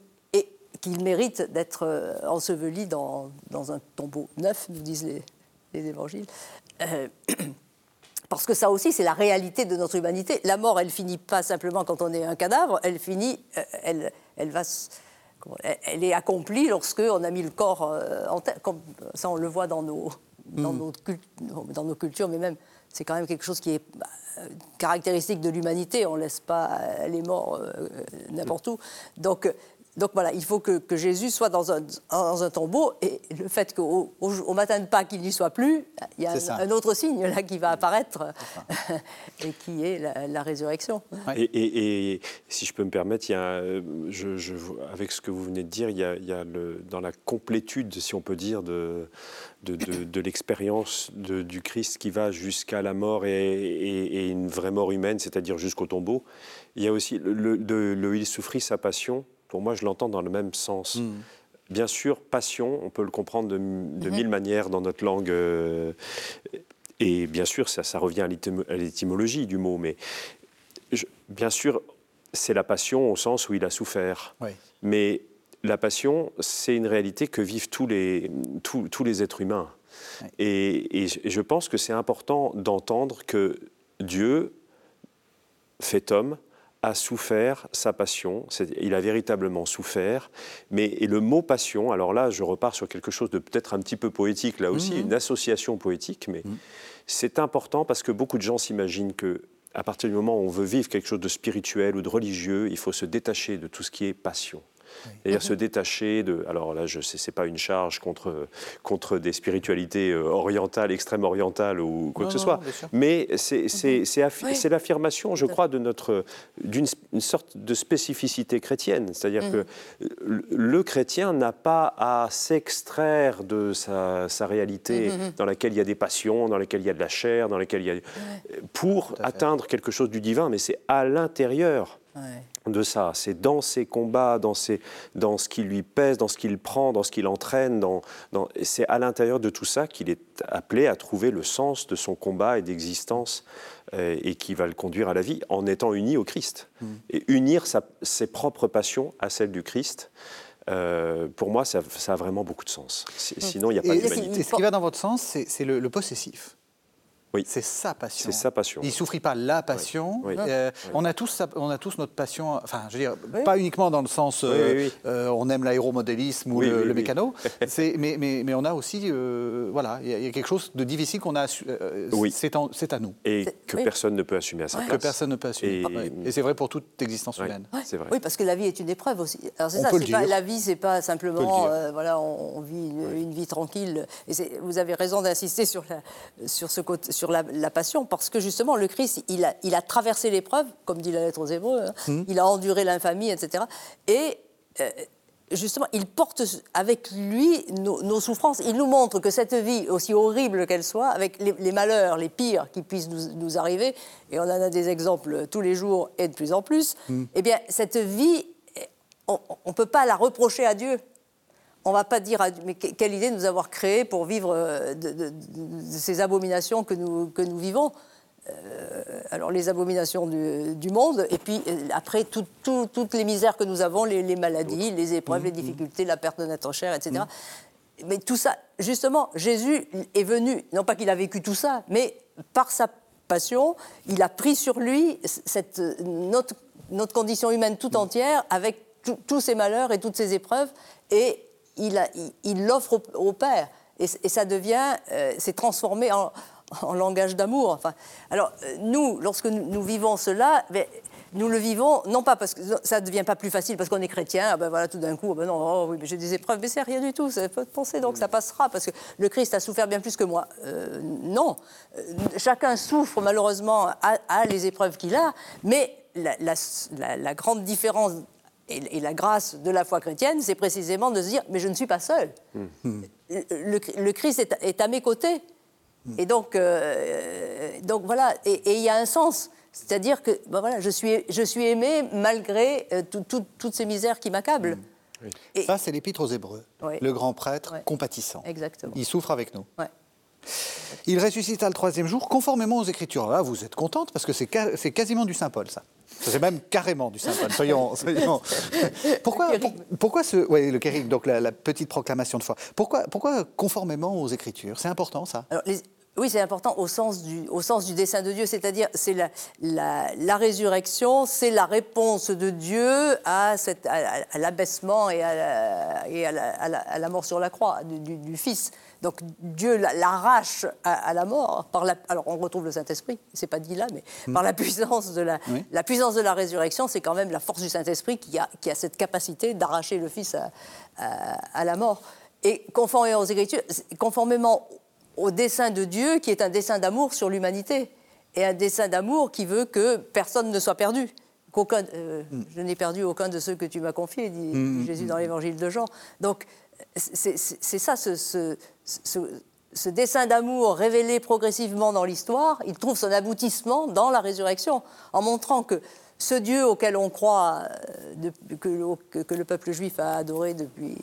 qu'il mérite d'être enseveli dans, dans, un tombeau neuf, nous disent les, les évangiles. Euh, parce que ça aussi, c'est la réalité de notre humanité. La mort, elle finit pas simplement quand on est un cadavre, elle finit, euh, elle, elle va, elle est accomplie lorsque on a mis le corps euh, en terre. Comme ça, on le voit dans nos, dans, mm. nos, dans nos cultures, mais même, c'est quand même quelque chose qui est bah, caractéristique de l'humanité. On ne laisse pas les morts n'importe où. Donc, donc voilà, il faut que, Jésus soit dans un, dans un, tombeau et le fait qu'au au, matin de Pâques, il n'y soit plus, il y a un, autre signe là qui va apparaître et qui est la, résurrection. Et, si je peux me permettre, il y a, je, avec ce que vous venez de dire, il y a, il y a le, dans la complétude, si on peut dire, de, de, de, l'expérience du Christ qui va jusqu'à la mort et, une vraie mort humaine, c'est-à-dire jusqu'au tombeau, il y a aussi le, le il souffrit sa passion pour moi, je l'entends dans le même sens. Hmm. Bien sûr, passion, on peut le comprendre de, de mille manières dans notre langue. Euh, et bien sûr, ça, ça revient à l'étymologie du mot. Mais bien sûr, c'est la passion au sens où il a souffert. Mais la passion, c'est une réalité que vivent tous les, tous, tous les êtres humains. Et, et, je pense que c'est important d'entendre que Dieu, fait homme, a souffert sa passion, il a véritablement souffert, mais et le mot passion, alors là je repars sur quelque chose de peut-être un petit peu poétique, là aussi, mhm. une association poétique, mais mhm. c'est important parce que beaucoup de gens s'imaginent que à partir du moment où on veut vivre quelque chose de spirituel ou de religieux, il faut se détacher de tout ce qui est passion. C'est-à-dire se détacher de. Alors là, je sais, c'est pas une charge contre, contre des spiritualités euh, orientales, extrême orientales ou quoi que ce soit. Mais c'est, c'est, c'est, l'affirmation, je crois, de notre, d'une sorte de spécificité chrétienne. C'est-à-dire que mhm. le chrétien n'a pas à s'extraire de sa, sa réalité mhm, dans laquelle il y a des passions, dans laquelle il y a de la chair, dans laquelle il y a. pour atteindre quelque chose du divin, mais c'est à l'intérieur de ça. C'est dans ses combats, dans, dans ce qui lui pèse, dans ce qu'il prend, dans ce qu'il entraîne. Dans, c'est à l'intérieur de tout ça qu'il est appelé à trouver le sens de son combat et d'existence euh, et qui va le conduire à la vie en étant uni au Christ. Mm. Et unir ses propres passions à celles du Christ. Euh, pour moi, ça, a vraiment beaucoup de sens. Sinon, il n'y a pas d'humanité. Ce qui va dans votre sens, c'est le, possessif. Oui. C'est sa passion. C'est sa passion. Il souffrit pas la passion. Oui. Euh, on, a tous, sa- on a tous notre passion, enfin, je veux dire, pas uniquement dans le sens, euh, Oui, oui, oui. euh, on aime l'aéromodélisme ou Oui, le, oui, le oui. mécano, C'est- mais, mais, mais on a aussi, euh, voilà, il y, a- il y a quelque chose de difficile qu'on a, euh, c'est à nous, Et que oui. personne ne peut assumer à sa que place. personne ne peut assumer. Et- c'est vrai pour toute existence Ouais. humaine. Vrai. Oui, parce que la vie est une épreuve aussi. Alors c'est On ça, peut le c'est pas, dire. la vie, c'est pas simplement, euh, voilà, on, on vit une, une vie tranquille. Et vous avez raison d'insister sur, la, sur, ce côté, sur la, la passion, parce que justement, le Christ, il a, il a traversé l'épreuve, comme dit la lettre aux Hébreux, hein. Hum. il a enduré l'infamie, etc. Et euh, justement, il porte avec lui nos, nos souffrances. Il nous montre que cette vie, aussi horrible qu'elle soit, avec les, les malheurs, les pires qui puissent nous, nous arriver, et on en a des exemples tous les jours et de plus en plus, eh bien, cette vie, on ne peut pas la reprocher à Dieu. On ne va pas dire mais que- quelle idée de nous avoir créés pour vivre euh, de, de- de- de ces abominations que nous, que nous vivons. Euh, alors les abominations du, du monde, et puis euh, après tout- tout- toutes les misères que nous avons, les, les maladies, les épreuves, les difficultés, la perte de notre chair, etc. Mais tout ça, justement, Jésus est venu, non pas qu'il a vécu tout ça, mais par sa passion, il a pris sur lui cette, notre, notre condition humaine tout entière, avec tous ses malheurs et toutes ses épreuves, et il l'offre au, Père. Et, ça devient, euh, c'est transformé en, langage d'amour. Enfin, alors, euh, nous, lorsque nous, vivons cela, ben, nous le vivons, non pas parce que ça ne devient pas plus facile parce qu'on est chrétien, ah ben voilà, tout d'un coup, ah ben non, oh oui, mais j'ai des épreuves, mais c'est rien du tout, ça peut penser, donc ça passera, parce que le Christ a souffert bien plus que moi. Euh, non, chacun souffre malheureusement, a les épreuves qu'il a, mais la grande différence et, la grâce de la foi chrétienne, c'est précisément de se dire, mais je ne suis pas seul. Le, le- le Christ est, est à mes côtés. Et donc, euh, donc voilà, et il y a un sens. C'est-à-dire que ben voilà, je, suis, je suis aimé malgré euh, tout- tout- toutes ces misères qui m'accablent. Et- Ça, c'est l'épître aux Hébreux, Oui. le grand prêtre compatissant. Exactement. Il souffre avec nous. Ouais. Il ressuscita le troisième jour, conformément aux Écritures. Là, vous êtes contente parce que c'est quasiment du Saint Paul, ça. C'est même carrément du Saint Paul. Soyons. soyons- Pourquoi, pour- pourquoi ce. Oui, le kérigme, donc la, la petite proclamation de foi. Pourquoi, pourquoi conformément aux Écritures? C'est important, ça Alors, les- oui, c'est important au sens du, au sens du dessein de Dieu, c'est-à-dire c'est la, la, la résurrection, c'est la réponse de Dieu à, à- à l'abaissement et, à la, et à, la, à mort sur la croix du, du- du Fils. Donc Dieu la- l'arrache à, à la mort par la. Alors on retrouve le Saint-Esprit, c'est pas dit là, mais par la puissance de la, Oui. la puissance de la résurrection, c'est quand même la force du Saint-Esprit qui a, qui a cette capacité d'arracher le Fils à, à- à la mort. Et conformément aux Écritures, conformément au dessein de Dieu, qui est un dessein d'amour sur l'humanité, et un dessein d'amour qui veut que personne ne soit perdu. Qu'aucun, euh, Je n'ai perdu aucun de ceux que tu m'as confiés, dit, dit Jésus dans l'évangile de Jean. Donc, c'est ça, ce, ce, ce- ce dessein d'amour révélé progressivement dans l'histoire, il trouve son aboutissement dans la résurrection, en montrant que ce Dieu auquel on croit, euh, que le peuple juif a adoré depuis,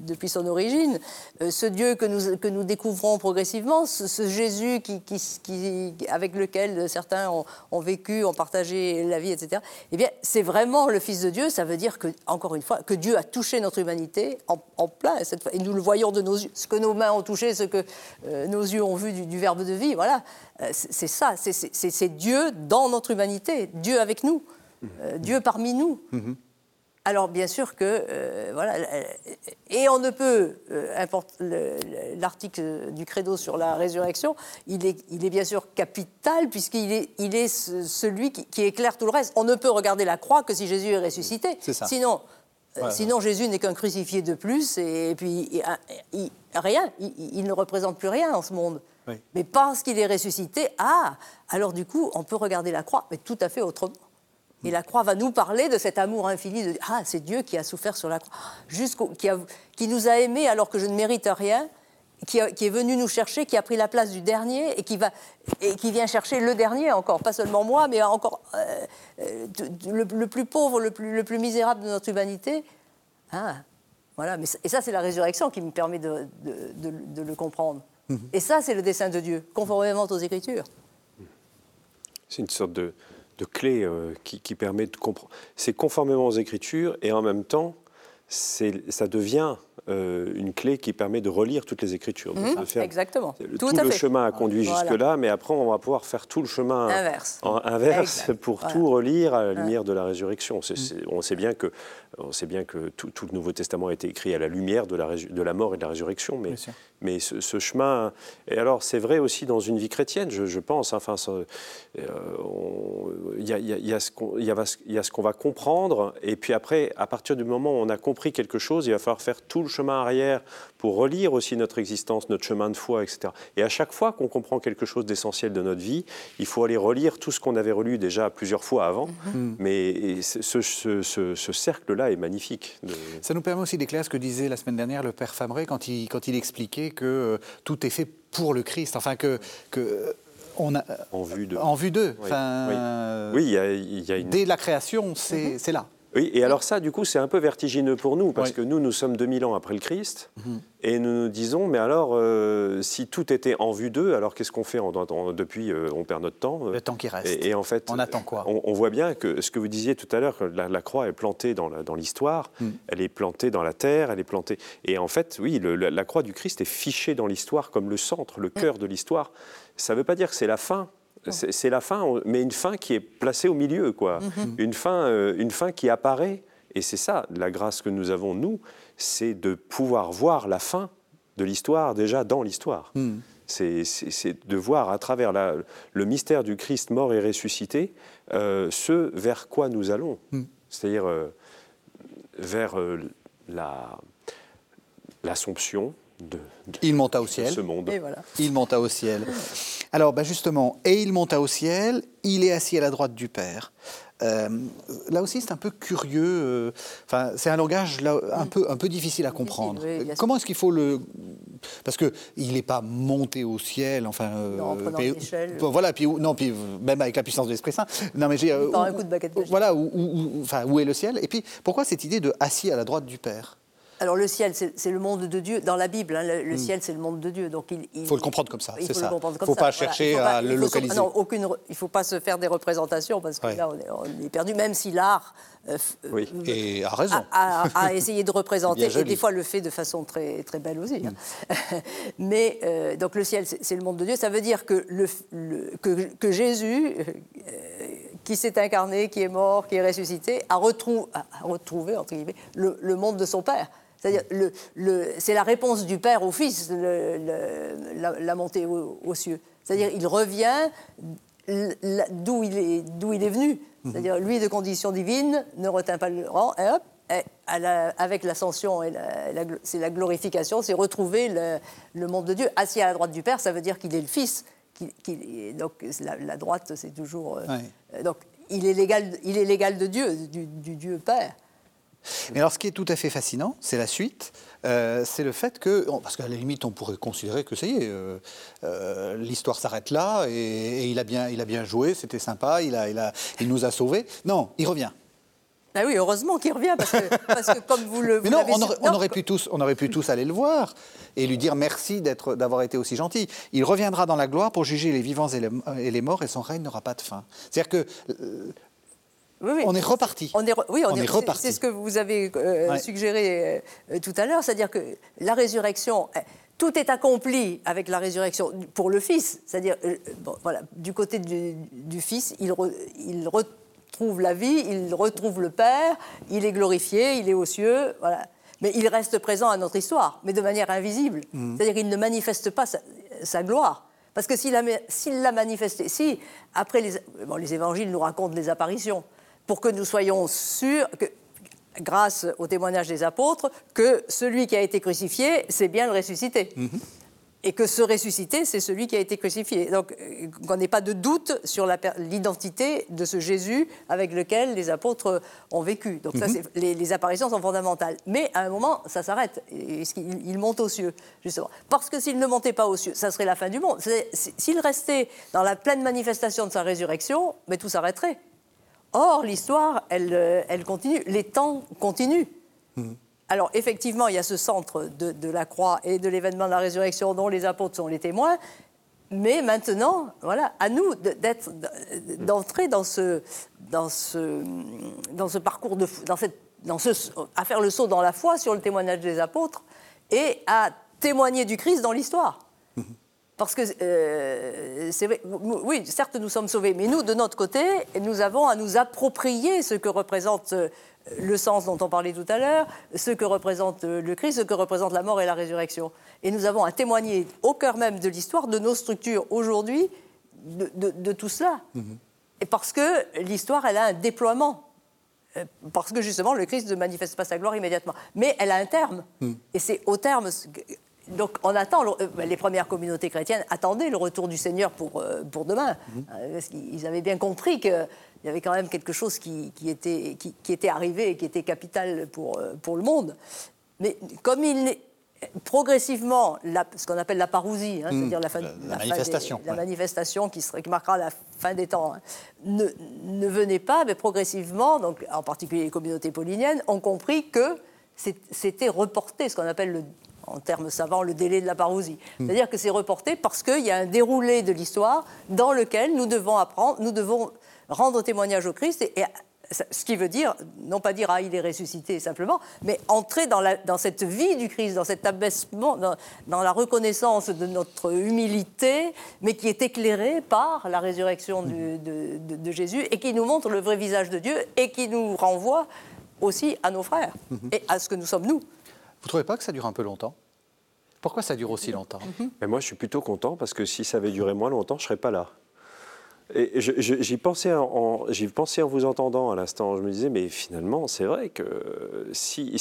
depuis son origine, euh, ce Dieu que nous, que nous découvrons progressivement, ce, Jésus qui, qui- avec lequel certains ont, vécu, ont partagé la vie, etc., eh bien, c'est vraiment le Fils de Dieu. Ça veut dire que, encore une fois, que Dieu a touché notre humanité en, en plein, et nous le voyons de nos yeux. Ce que nos mains ont touché, ce que euh, nos yeux ont vu du, Verbe de vie, voilà. Euh, c'est ça, c'est- Dieu dans notre humanité, Dieu avec nous, Dieu parmi nous. Alors bien sûr que euh, voilà euh, et on ne peut euh, l'article du credo sur la résurrection il est il est bien sûr capital puisqu'il est il est ce- celui qui, qui éclaire tout le reste. On ne peut regarder la croix que si Jésus est ressuscité. C'est ça. sinon euh, Ouais, sinon Jésus n'est qu'un crucifié de plus et, puis rien il, il ne représente plus rien dans ce monde. Oui. mais parce qu'il est ressuscité ah alors du coup on peut regarder la croix mais tout à fait autrement et la croix va nous parler de cet amour infini. De, ah, c'est Dieu qui a souffert sur la croix, jusqu'au, qui, a- qui nous a aimés alors que je ne mérite rien, qui, a- qui est venu nous chercher, qui a pris la place du dernier et qui, va, et qui vient chercher le dernier encore, pas seulement moi, mais encore euh, euh, le, le plus pauvre, le plus, le plus misérable de notre humanité. Ah, voilà. Mais, et ça, c'est la résurrection qui me permet de, de- de- de le comprendre. Et ça, c'est le dessein de Dieu, conformément aux Écritures. C'est une sorte de, de clé euh, qui, qui permet de comprendre. C'est conformément aux Écritures et en même temps, ça devient euh, une clé qui permet de relire toutes les Écritures. de Mhm, faire- exactement. Tout, le fait. chemin a conduit Voilà. jusque-là, mais après, on va pouvoir faire tout le chemin Inverse. en inverse Exact. pour Voilà. tout relire à la lumière de la résurrection. C'est- on sait bien que, on sait bien que tout, tout le Nouveau Testament a été écrit à la lumière de la, de la mort et de la résurrection, mais, mais ce, ce chemin. Et alors, c'est vrai aussi dans une vie chrétienne, je, je pense. Enfin, euh, y, y y a ce qu'on il y a ce qu'on va comprendre, et puis après, à partir du moment où on a compris quelque chose, il va falloir faire tout le chemin arrière pour relire aussi notre existence, notre chemin de foi, etc. Et à chaque fois qu'on comprend quelque chose d'essentiel de notre vie, il faut aller relire tout ce qu'on avait relu déjà plusieurs fois avant. Mais et ce, ce- ce- ce cercle-là est magnifique. de- Ça nous permet aussi d'éclairer ce que disait la semaine dernière le père Fabré quand il, quand il expliquait que euh, tout est fait pour le Christ, enfin que, que euh, on a En vue de- en vue d'eux. Oui, Enfin, oui. Oui, il y a, il y a une. Dès la création, c'est c'est là. Oui, et alors ça, du coup, c'est un peu vertigineux pour nous, parce Oui. que nous, nous sommes 2000 ans après le Christ, et nous nous disons, mais alors, euh, si tout était en vue d'eux, alors qu'est-ce qu'on fait on- Depuis, euh, on perd notre temps. euh, Le temps qui reste. Et, et en fait, On attend quoi? on, on voit bien que ce que vous disiez tout à l'heure, que la, la croix est plantée dans l'histoire, Mm. elle est plantée dans la terre, elle est plantée. Et en fait, oui, le- la, la croix du Christ est fichée dans l'histoire comme le centre, le cœur de l'histoire. Ça ne veut pas dire que c'est la fin. C'est c'est la fin, mais une fin qui est placée au milieu, quoi. Une fin, euh, une fin qui apparaît. Et c'est ça, la grâce que nous avons nous, c'est de pouvoir voir la fin de l'histoire déjà dans l'histoire. C'est- C'est c'est de voir à travers la- le mystère du Christ mort et ressuscité euh, ce vers quoi nous allons. C'est-à-dire euh, vers euh, la- l'assomption de, de- Il monta au de ciel. ce monde. Et voilà. Il monta au ciel. Alors, bah, justement, et il monta au ciel, il est assis à la droite du Père. Euh, là aussi, c'est un peu curieux. euh, Enfin, c'est un langage là, un, peu, un peu difficile à comprendre. oui. Comment est-ce qu'il faut le Parce que il n'est pas monté au ciel, enfin. euh, Non, en prenant puis- échelle. Voilà, puis non, puis même avec la puissance de l'Esprit Saint. Non, mais j'ai. Par un coup de baguette magique. Voilà, où, où- où- enfin, où est le ciel? Et puis, pourquoi cette idée de assis à la droite du Père? Alors le ciel, c'est le monde de Dieu. Dans la Bible, hein, le, le ciel, c'est le monde de Dieu. Donc il, Hmm. Faut le comprendre comme ça, Il faut ça. le comprendre comme Faut ça. pas chercher Il faut à pas- le il localiser. Non, aucune. Il ne faut pas se faire des représentations parce que Ouais. là, on est, on est perdu. Même si l'art euh, Oui. euh, Et a raison. a, a- a essayé de représenter, et des fois le fait de façon très, très belle aussi. hein. Mais euh, donc le ciel, c'est le monde de Dieu. Ça veut dire que, le, le- que, que Jésus, qui s'est incarné, qui est mort, qui est ressuscité, a, retrou- a a retrouvé entre guillemets, le, le monde de son Père. C'est-à-dire, le, le- c'est la réponse du Père au Fils, le- la, la montée aux, aux cieux. C'est-à-dire, il revient d'où il, est- d'où il est venu. C'est-à-dire, lui, de condition divine, ne retint pas le rang, et hop, et à la- avec l'ascension, et la- c'est la glorification, c'est retrouver le, le monde de Dieu. Assis à la droite du Père, ça veut dire qu'il est le Fils. qu'il- qu'il est- donc, la, droite, c'est toujours. euh, euh, donc, il est l'égal, il est l'égal de Dieu, du, du Dieu Père. Mais alors, ce qui est tout à fait fascinant, c'est la suite. Euh, c'est le fait que, parce qu'à la limite, on pourrait considérer que ça y est, euh, euh, l'histoire s'arrête là, et, et il, a bien, il a bien joué, c'était sympa, il, a, il, a, il nous a sauvés. Non, il revient. Ah oui, heureusement qu'il revient, parce que, parce que comme vous le. Mais vous non, l'avez on aurait, on non, aurait pu tous, on aurait pu tous aller le voir et lui dire merci d'avoir été aussi gentil. Il reviendra dans la gloire pour juger les vivants et les, et les morts, et son règne n'aura pas de fin. C'est-à-dire que Oui, oui. on est reparti. On est, re- oui, on, On est, est c'est- reparti. C'est ce que vous avez euh, Ouais. suggéré euh, tout à l'heure, c'est-à-dire que la résurrection, euh, tout est accompli avec la résurrection pour le Fils. C'est-à-dire, euh, bon, voilà, du côté du, du Fils, il, re- il retrouve la vie, il retrouve le Père, il est glorifié, il est aux cieux, voilà. Mais il reste présent à notre histoire, mais de manière invisible. Mm. C'est-à-dire qu'il ne manifeste pas sa, sa gloire. Parce que s'il l'a s'il l'a manifesté, si, après les, bon, les évangiles nous racontent les apparitions, pour que nous soyons sûrs, que, grâce au témoignage des apôtres, que celui qui a été crucifié, c'est bien le ressuscité. Et que ce ressuscité, c'est celui qui a été crucifié. Donc, qu'on n'ait pas de doute sur l'identité de ce Jésus avec lequel les apôtres ont vécu. Donc, ça, c'est- les, les apparitions sont fondamentales. Mais à un moment, ça s'arrête. Il, il monte aux cieux, justement? Parce que s'il ne montait pas aux cieux, ça serait la fin du monde. S'il restait dans la pleine manifestation de sa résurrection, mais tout s'arrêterait. Or, l'histoire, elle, euh, elle continue. Les temps continuent. Alors, effectivement, il y a ce centre de, de la croix et de l'événement de la résurrection dont les apôtres sont les témoins. Mais maintenant, voilà, à nous d'être, d'entrer dans ce, dans ce, dans ce parcours de, dans cette dans ce, à faire le saut dans la foi sur le témoignage des apôtres et à témoigner du Christ dans l'histoire. Parce que euh, vrai, oui, certes, nous sommes sauvés, mais nous, de notre côté, nous avons à nous approprier ce que représente euh, le sens dont on parlait tout à l'heure, ce que représente euh, le Christ, ce que représente la mort et la résurrection. Et nous avons à témoigner au cœur même de l'histoire, de nos structures aujourd'hui, de, tout cela. Mhm. Et parce que l'histoire, elle a un déploiement. Parce que justement, le Christ ne manifeste pas sa gloire immédiatement. Mais elle a un terme. Mhm. Et c'est au terme donc on attend, euh, les premières communautés chrétiennes attendaient le retour du Seigneur pour, euh, pour demain. Mhm. Euh, parce qu'ils avaient bien compris qu'il y avait quand même quelque chose qui, était, qui, était arrivé et qui était capital pour, pour le monde. Mais comme il progressivement, ce qu'on appelle la parousie, hein, c'est-à-dire la, la, manifestation, la manifestation qui, serait, qui, marquera la fin des temps, hein, ne, ne, venait pas, mais progressivement, donc en particulier les communautés pauliniennes, ont compris que c'était reporté, ce qu'on appelle le en termes savants, le délai de la parousie. Hmm. C'est-à-dire que c'est reporté parce qu'il y a un déroulé de l'histoire dans lequel nous devons apprendre, nous devons rendre témoignage au Christ et, ce qui veut dire, non pas dire ah il est ressuscité simplement, mais entrer dans, la, dans cette vie du Christ, dans cet abaissement, dans, la reconnaissance de notre humilité, mais qui est éclairée par la résurrection de, de, Jésus et qui nous montre le vrai visage de Dieu et qui nous renvoie aussi à nos frères hmm. et à ce que nous sommes nous. Vous ne trouvez pas que ça dure un peu longtemps? Pourquoi ça dure aussi longtemps? Mais Moi, je suis plutôt content parce que si ça avait duré moins longtemps, je ne serais pas là. Et j'y pensais, en, pensé en vous entendant à l'instant. Je me disais, mais finalement, c'est vrai que si,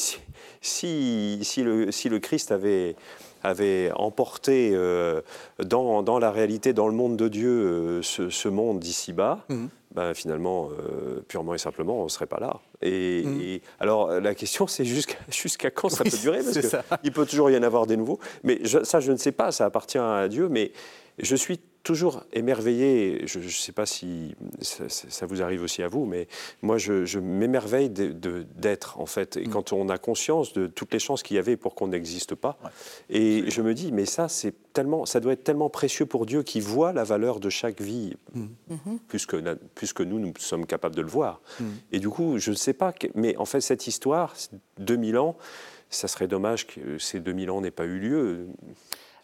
si, si, le, si le Christ avait, avait emporté euh, dans, dans, la réalité, dans le monde de Dieu, euh, ce, monde d'ici-bas, mhm. Ben, finalement, euh, purement et simplement, on ne serait pas là. Mm. Et, alors la question c'est jusqu'à quand ça peut durer? Parce qu'il peut toujours y en avoir des nouveaux. Mais ça je ne sais pas, ça appartient à Dieu. Mais je suis toujours émerveillé, je ne sais pas si ça, vous arrive aussi à vous, mais moi je, m'émerveille d'être en fait. Et mm. quand on a conscience de toutes les chances qu'il y avait pour qu'on n'existe pas, et je me dis, mais ça c'est tellement, ça doit être tellement précieux pour Dieu qui voit la valeur de chaque vie, mm. mm-hmm. plus, que, plus, que, nous, nous sommes capables de le voir. Mm. Et du coup, je ne sais pas, mais en fait cette histoire, 2000 ans, ça serait dommage que ces 2000 ans n'aient pas eu lieu.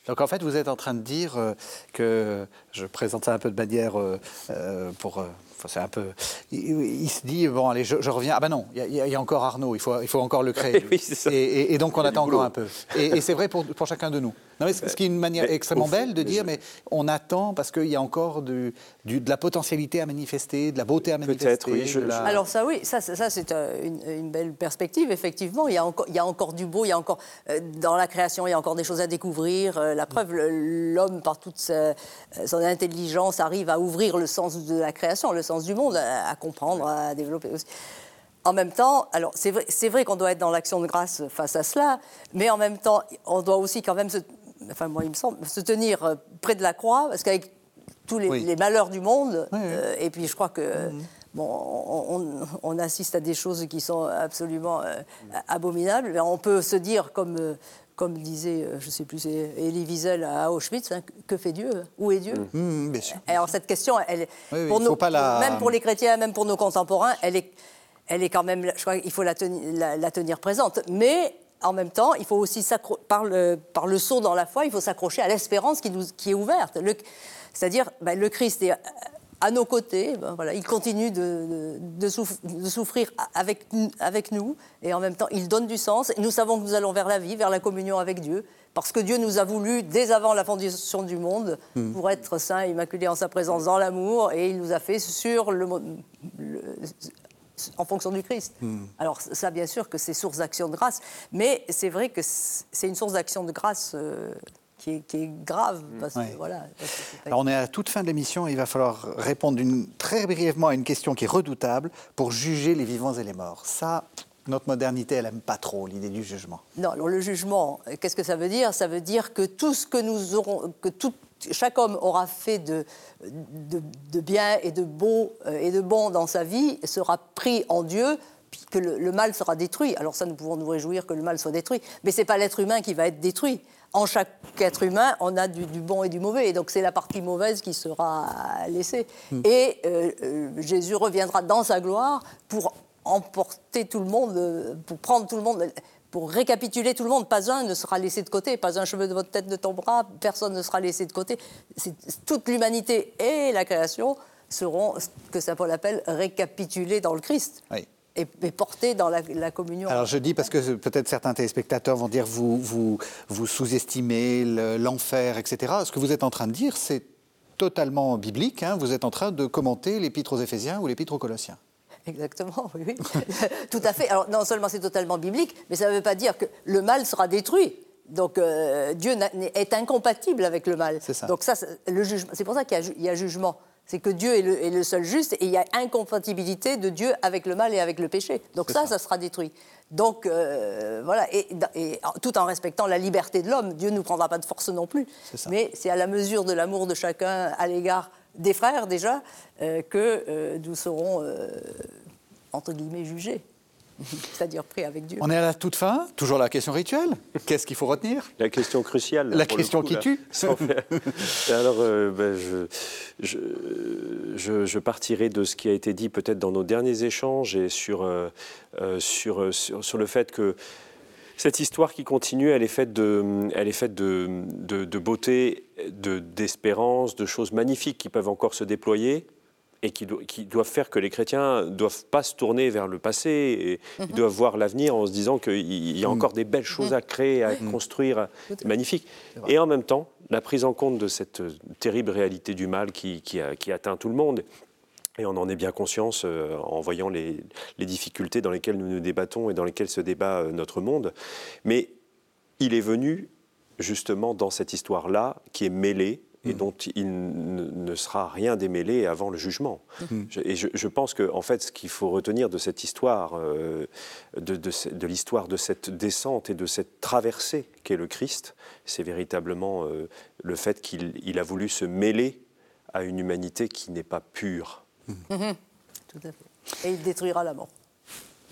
Donc en fait, vous êtes en train de dire euh, que, je présente ça un peu de manière euh, euh, pour c'est un peu. Il, se dit bon, allez, je, reviens. Ah ben non, il y, a encore Arnaud. Il faut, il faut encore le créer. et, donc on attend encore un peu. Et, c'est vrai pour, pour, chacun de nous. Non, mais ce qui est une manière extrêmement belle de dire, mais on attend parce qu'il y a encore du, de la potentialité à manifester, de la beauté à manifester. Oui, Alors ça, oui, ça, ça c'est euh, une, belle perspective. Effectivement, il y a encore, il y a encore du beau. Il y a encore euh, dans la création, il y a encore des choses à découvrir. Euh, la preuve, l'homme par toute son intelligence arrive à ouvrir le sens de la création, le sens du monde à, comprendre, à développer aussi. En même temps, alors c'est vrai, vrai qu'on doit être dans l'action de grâce face à cela, mais en même temps, on doit aussi quand même se, enfin moi il me semble, se tenir euh, près de la croix, parce qu'avec tous les, malheurs du monde, euh, et puis je crois que mhm. bon, on, assiste à des choses qui sont absolument euh, abominables. On peut se dire comme comme disait, je ne sais plus, Elie Wiesel à Auschwitz, hein, que fait Dieu Où est Dieu mmh, mmh, bien sûr. Alors cette question, elle, pour même pour les chrétiens, même pour nos contemporains, elle est, elle est quand même, je crois qu'il faut la la, tenir, présente. Mais en même temps, il faut aussi, par le, par le saut dans la foi, il faut s'accrocher à l'espérance qui, qui, est ouverte. C'est-à-dire, ben, le Christ est à nos côtés. Ben, voilà, il continue de, de, souffrir avec, avec nous et en même temps, il donne du sens. Et nous savons que nous allons vers la vie, vers la communion avec Dieu, parce que Dieu nous a voulu, dès avant la fondation du monde, hmm. pour être saints et immaculés en sa présence dans l'amour, et il nous a fait sur le, en fonction du Christ. Hmm. Alors ça, bien sûr, que c'est source d'action de grâce, mais c'est vrai que c'est une source d'action de grâce. Euh, qui est, grave. Parce que, voilà, Alors on est à la toute fin de l'émission il va falloir répondre très brièvement à une question qui est redoutable pour juger les vivants et les morts. Ça, notre modernité, elle n'aime pas trop l'idée du jugement. Non, alors le jugement, qu'est-ce que ça veut dire? Ça veut dire que tout ce que nous aurons, que tout, chaque homme aura fait de, de, bien et de beau et de bon dans sa vie sera pris en Dieu que le, le, mal sera détruit. Alors ça, nous pouvons nous réjouir que le mal soit détruit, mais ce n'est pas l'être humain qui va être détruit en chaque être humain, on a du, bon et du mauvais. Et donc c'est la partie mauvaise qui sera laissée. Hmm. Et euh, euh, Jésus reviendra dans sa gloire pour emporter tout le monde, euh, pour prendre tout le monde, pour récapituler tout le monde. Pas un ne sera laissé de côté, pas un cheveu de votre tête ne tombera, personne ne sera laissé de côté. Toute l'humanité et la création seront, ce que Saint Paul appelle, récapitulés dans le Christ. Et, portés dans la, communion. Alors je dis parce que peut-être certains téléspectateurs vont dire vous, vous, vous sous-estimez l'enfer, etc. Ce que vous êtes en train de dire, c'est totalement biblique. Hein. Vous êtes en train de commenter l'épître aux Éphésiens ou l'épître aux Colossiens. Exactement, oui, oui. Tout à fait. Alors non seulement c'est totalement biblique, mais ça ne veut pas dire que le mal sera détruit. Donc euh, Dieu est incompatible avec le mal. C'est ça. Donc ça, le jugement. C'est pour ça qu'il y, a jugement. C'est que Dieu est le, seul juste et il y a incompatibilité de Dieu avec le mal et avec le péché. Donc ça, ça, sera détruit. Donc euh, voilà, et, tout en respectant la liberté de l'homme. Dieu ne nous prendra pas de force non plus. Mais c'est à la mesure de l'amour de chacun à l'égard des frères déjà euh, que euh, nous serons, entre guillemets, jugés. c'est-à-dire pris avec Dieu. On est à la toute fin, toujours la question rituelle. Qu'est-ce qu'il faut retenir? La question cruciale. la question qui tue. alors, euh, ben, je, je, je, partirai de ce qui a été dit peut-être dans nos derniers échanges et sur, euh, euh, sur, sur, le fait que cette histoire qui continue, elle est faite de, elle est faite de, de, de beauté, d'espérance, de choses magnifiques qui peuvent encore se déployer et qui, doivent faire que les chrétiens ne doivent pas se tourner vers le passé, et ils mhm. doivent voir l'avenir en se disant qu'il y a encore mhm. des belles choses à créer, à mhm. construire, magnifiques. Et en même temps, la prise en compte de cette terrible réalité du mal qui, atteint tout le monde, et on en est bien conscience euh, en voyant les, difficultés dans lesquelles nous nous débattons et dans lesquelles se débat euh, notre monde. Mais il est venu justement dans cette histoire-là qui est mêlée et mm. dont il ne sera rien démêlé avant le jugement. Mm. et je, pense que, en fait, ce qu'il faut retenir de cette histoire, euh, de, de, l'histoire de cette descente et de cette traversée qu'est le Christ, c'est véritablement euh, le fait qu'il a voulu se mêler à une humanité qui n'est pas pure. Tout à fait. Et il détruira la mort.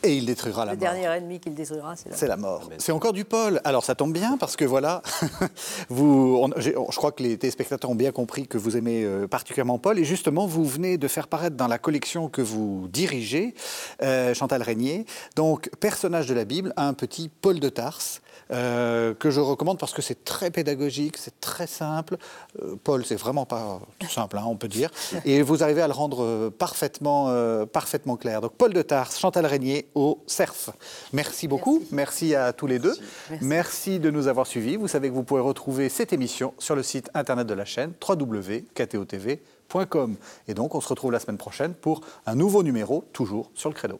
Et il détruira la mort. Le dernier ennemi qu'il détruira, c'est la, c'est la mort. C'est encore du Paul. Alors ça tombe bien parce que voilà, vous, je crois que les téléspectateurs ont bien compris que vous aimez euh, particulièrement Paul. Et justement, vous venez de faire paraître dans la collection que vous dirigez, euh, Chantal Régnier, donc personnage de la Bible, un petit Paul de Tarse. Euh, que je recommande parce que c'est très pédagogique, c'est très simple. Euh, Paul, c'est vraiment pas tout simple, hein, on peut dire. Et vous arrivez à le rendre euh, parfaitement, parfaitement clair. Donc Paul de Tarse, Chantal Régnier au CERF. Merci beaucoup, merci, à tous les deux. Merci. de nous avoir suivis. Vous savez que vous pouvez retrouver cette émission sur le site internet de la chaîne www.ktotv.com. Et donc on se retrouve la semaine prochaine pour un nouveau numéro, toujours sur le credo.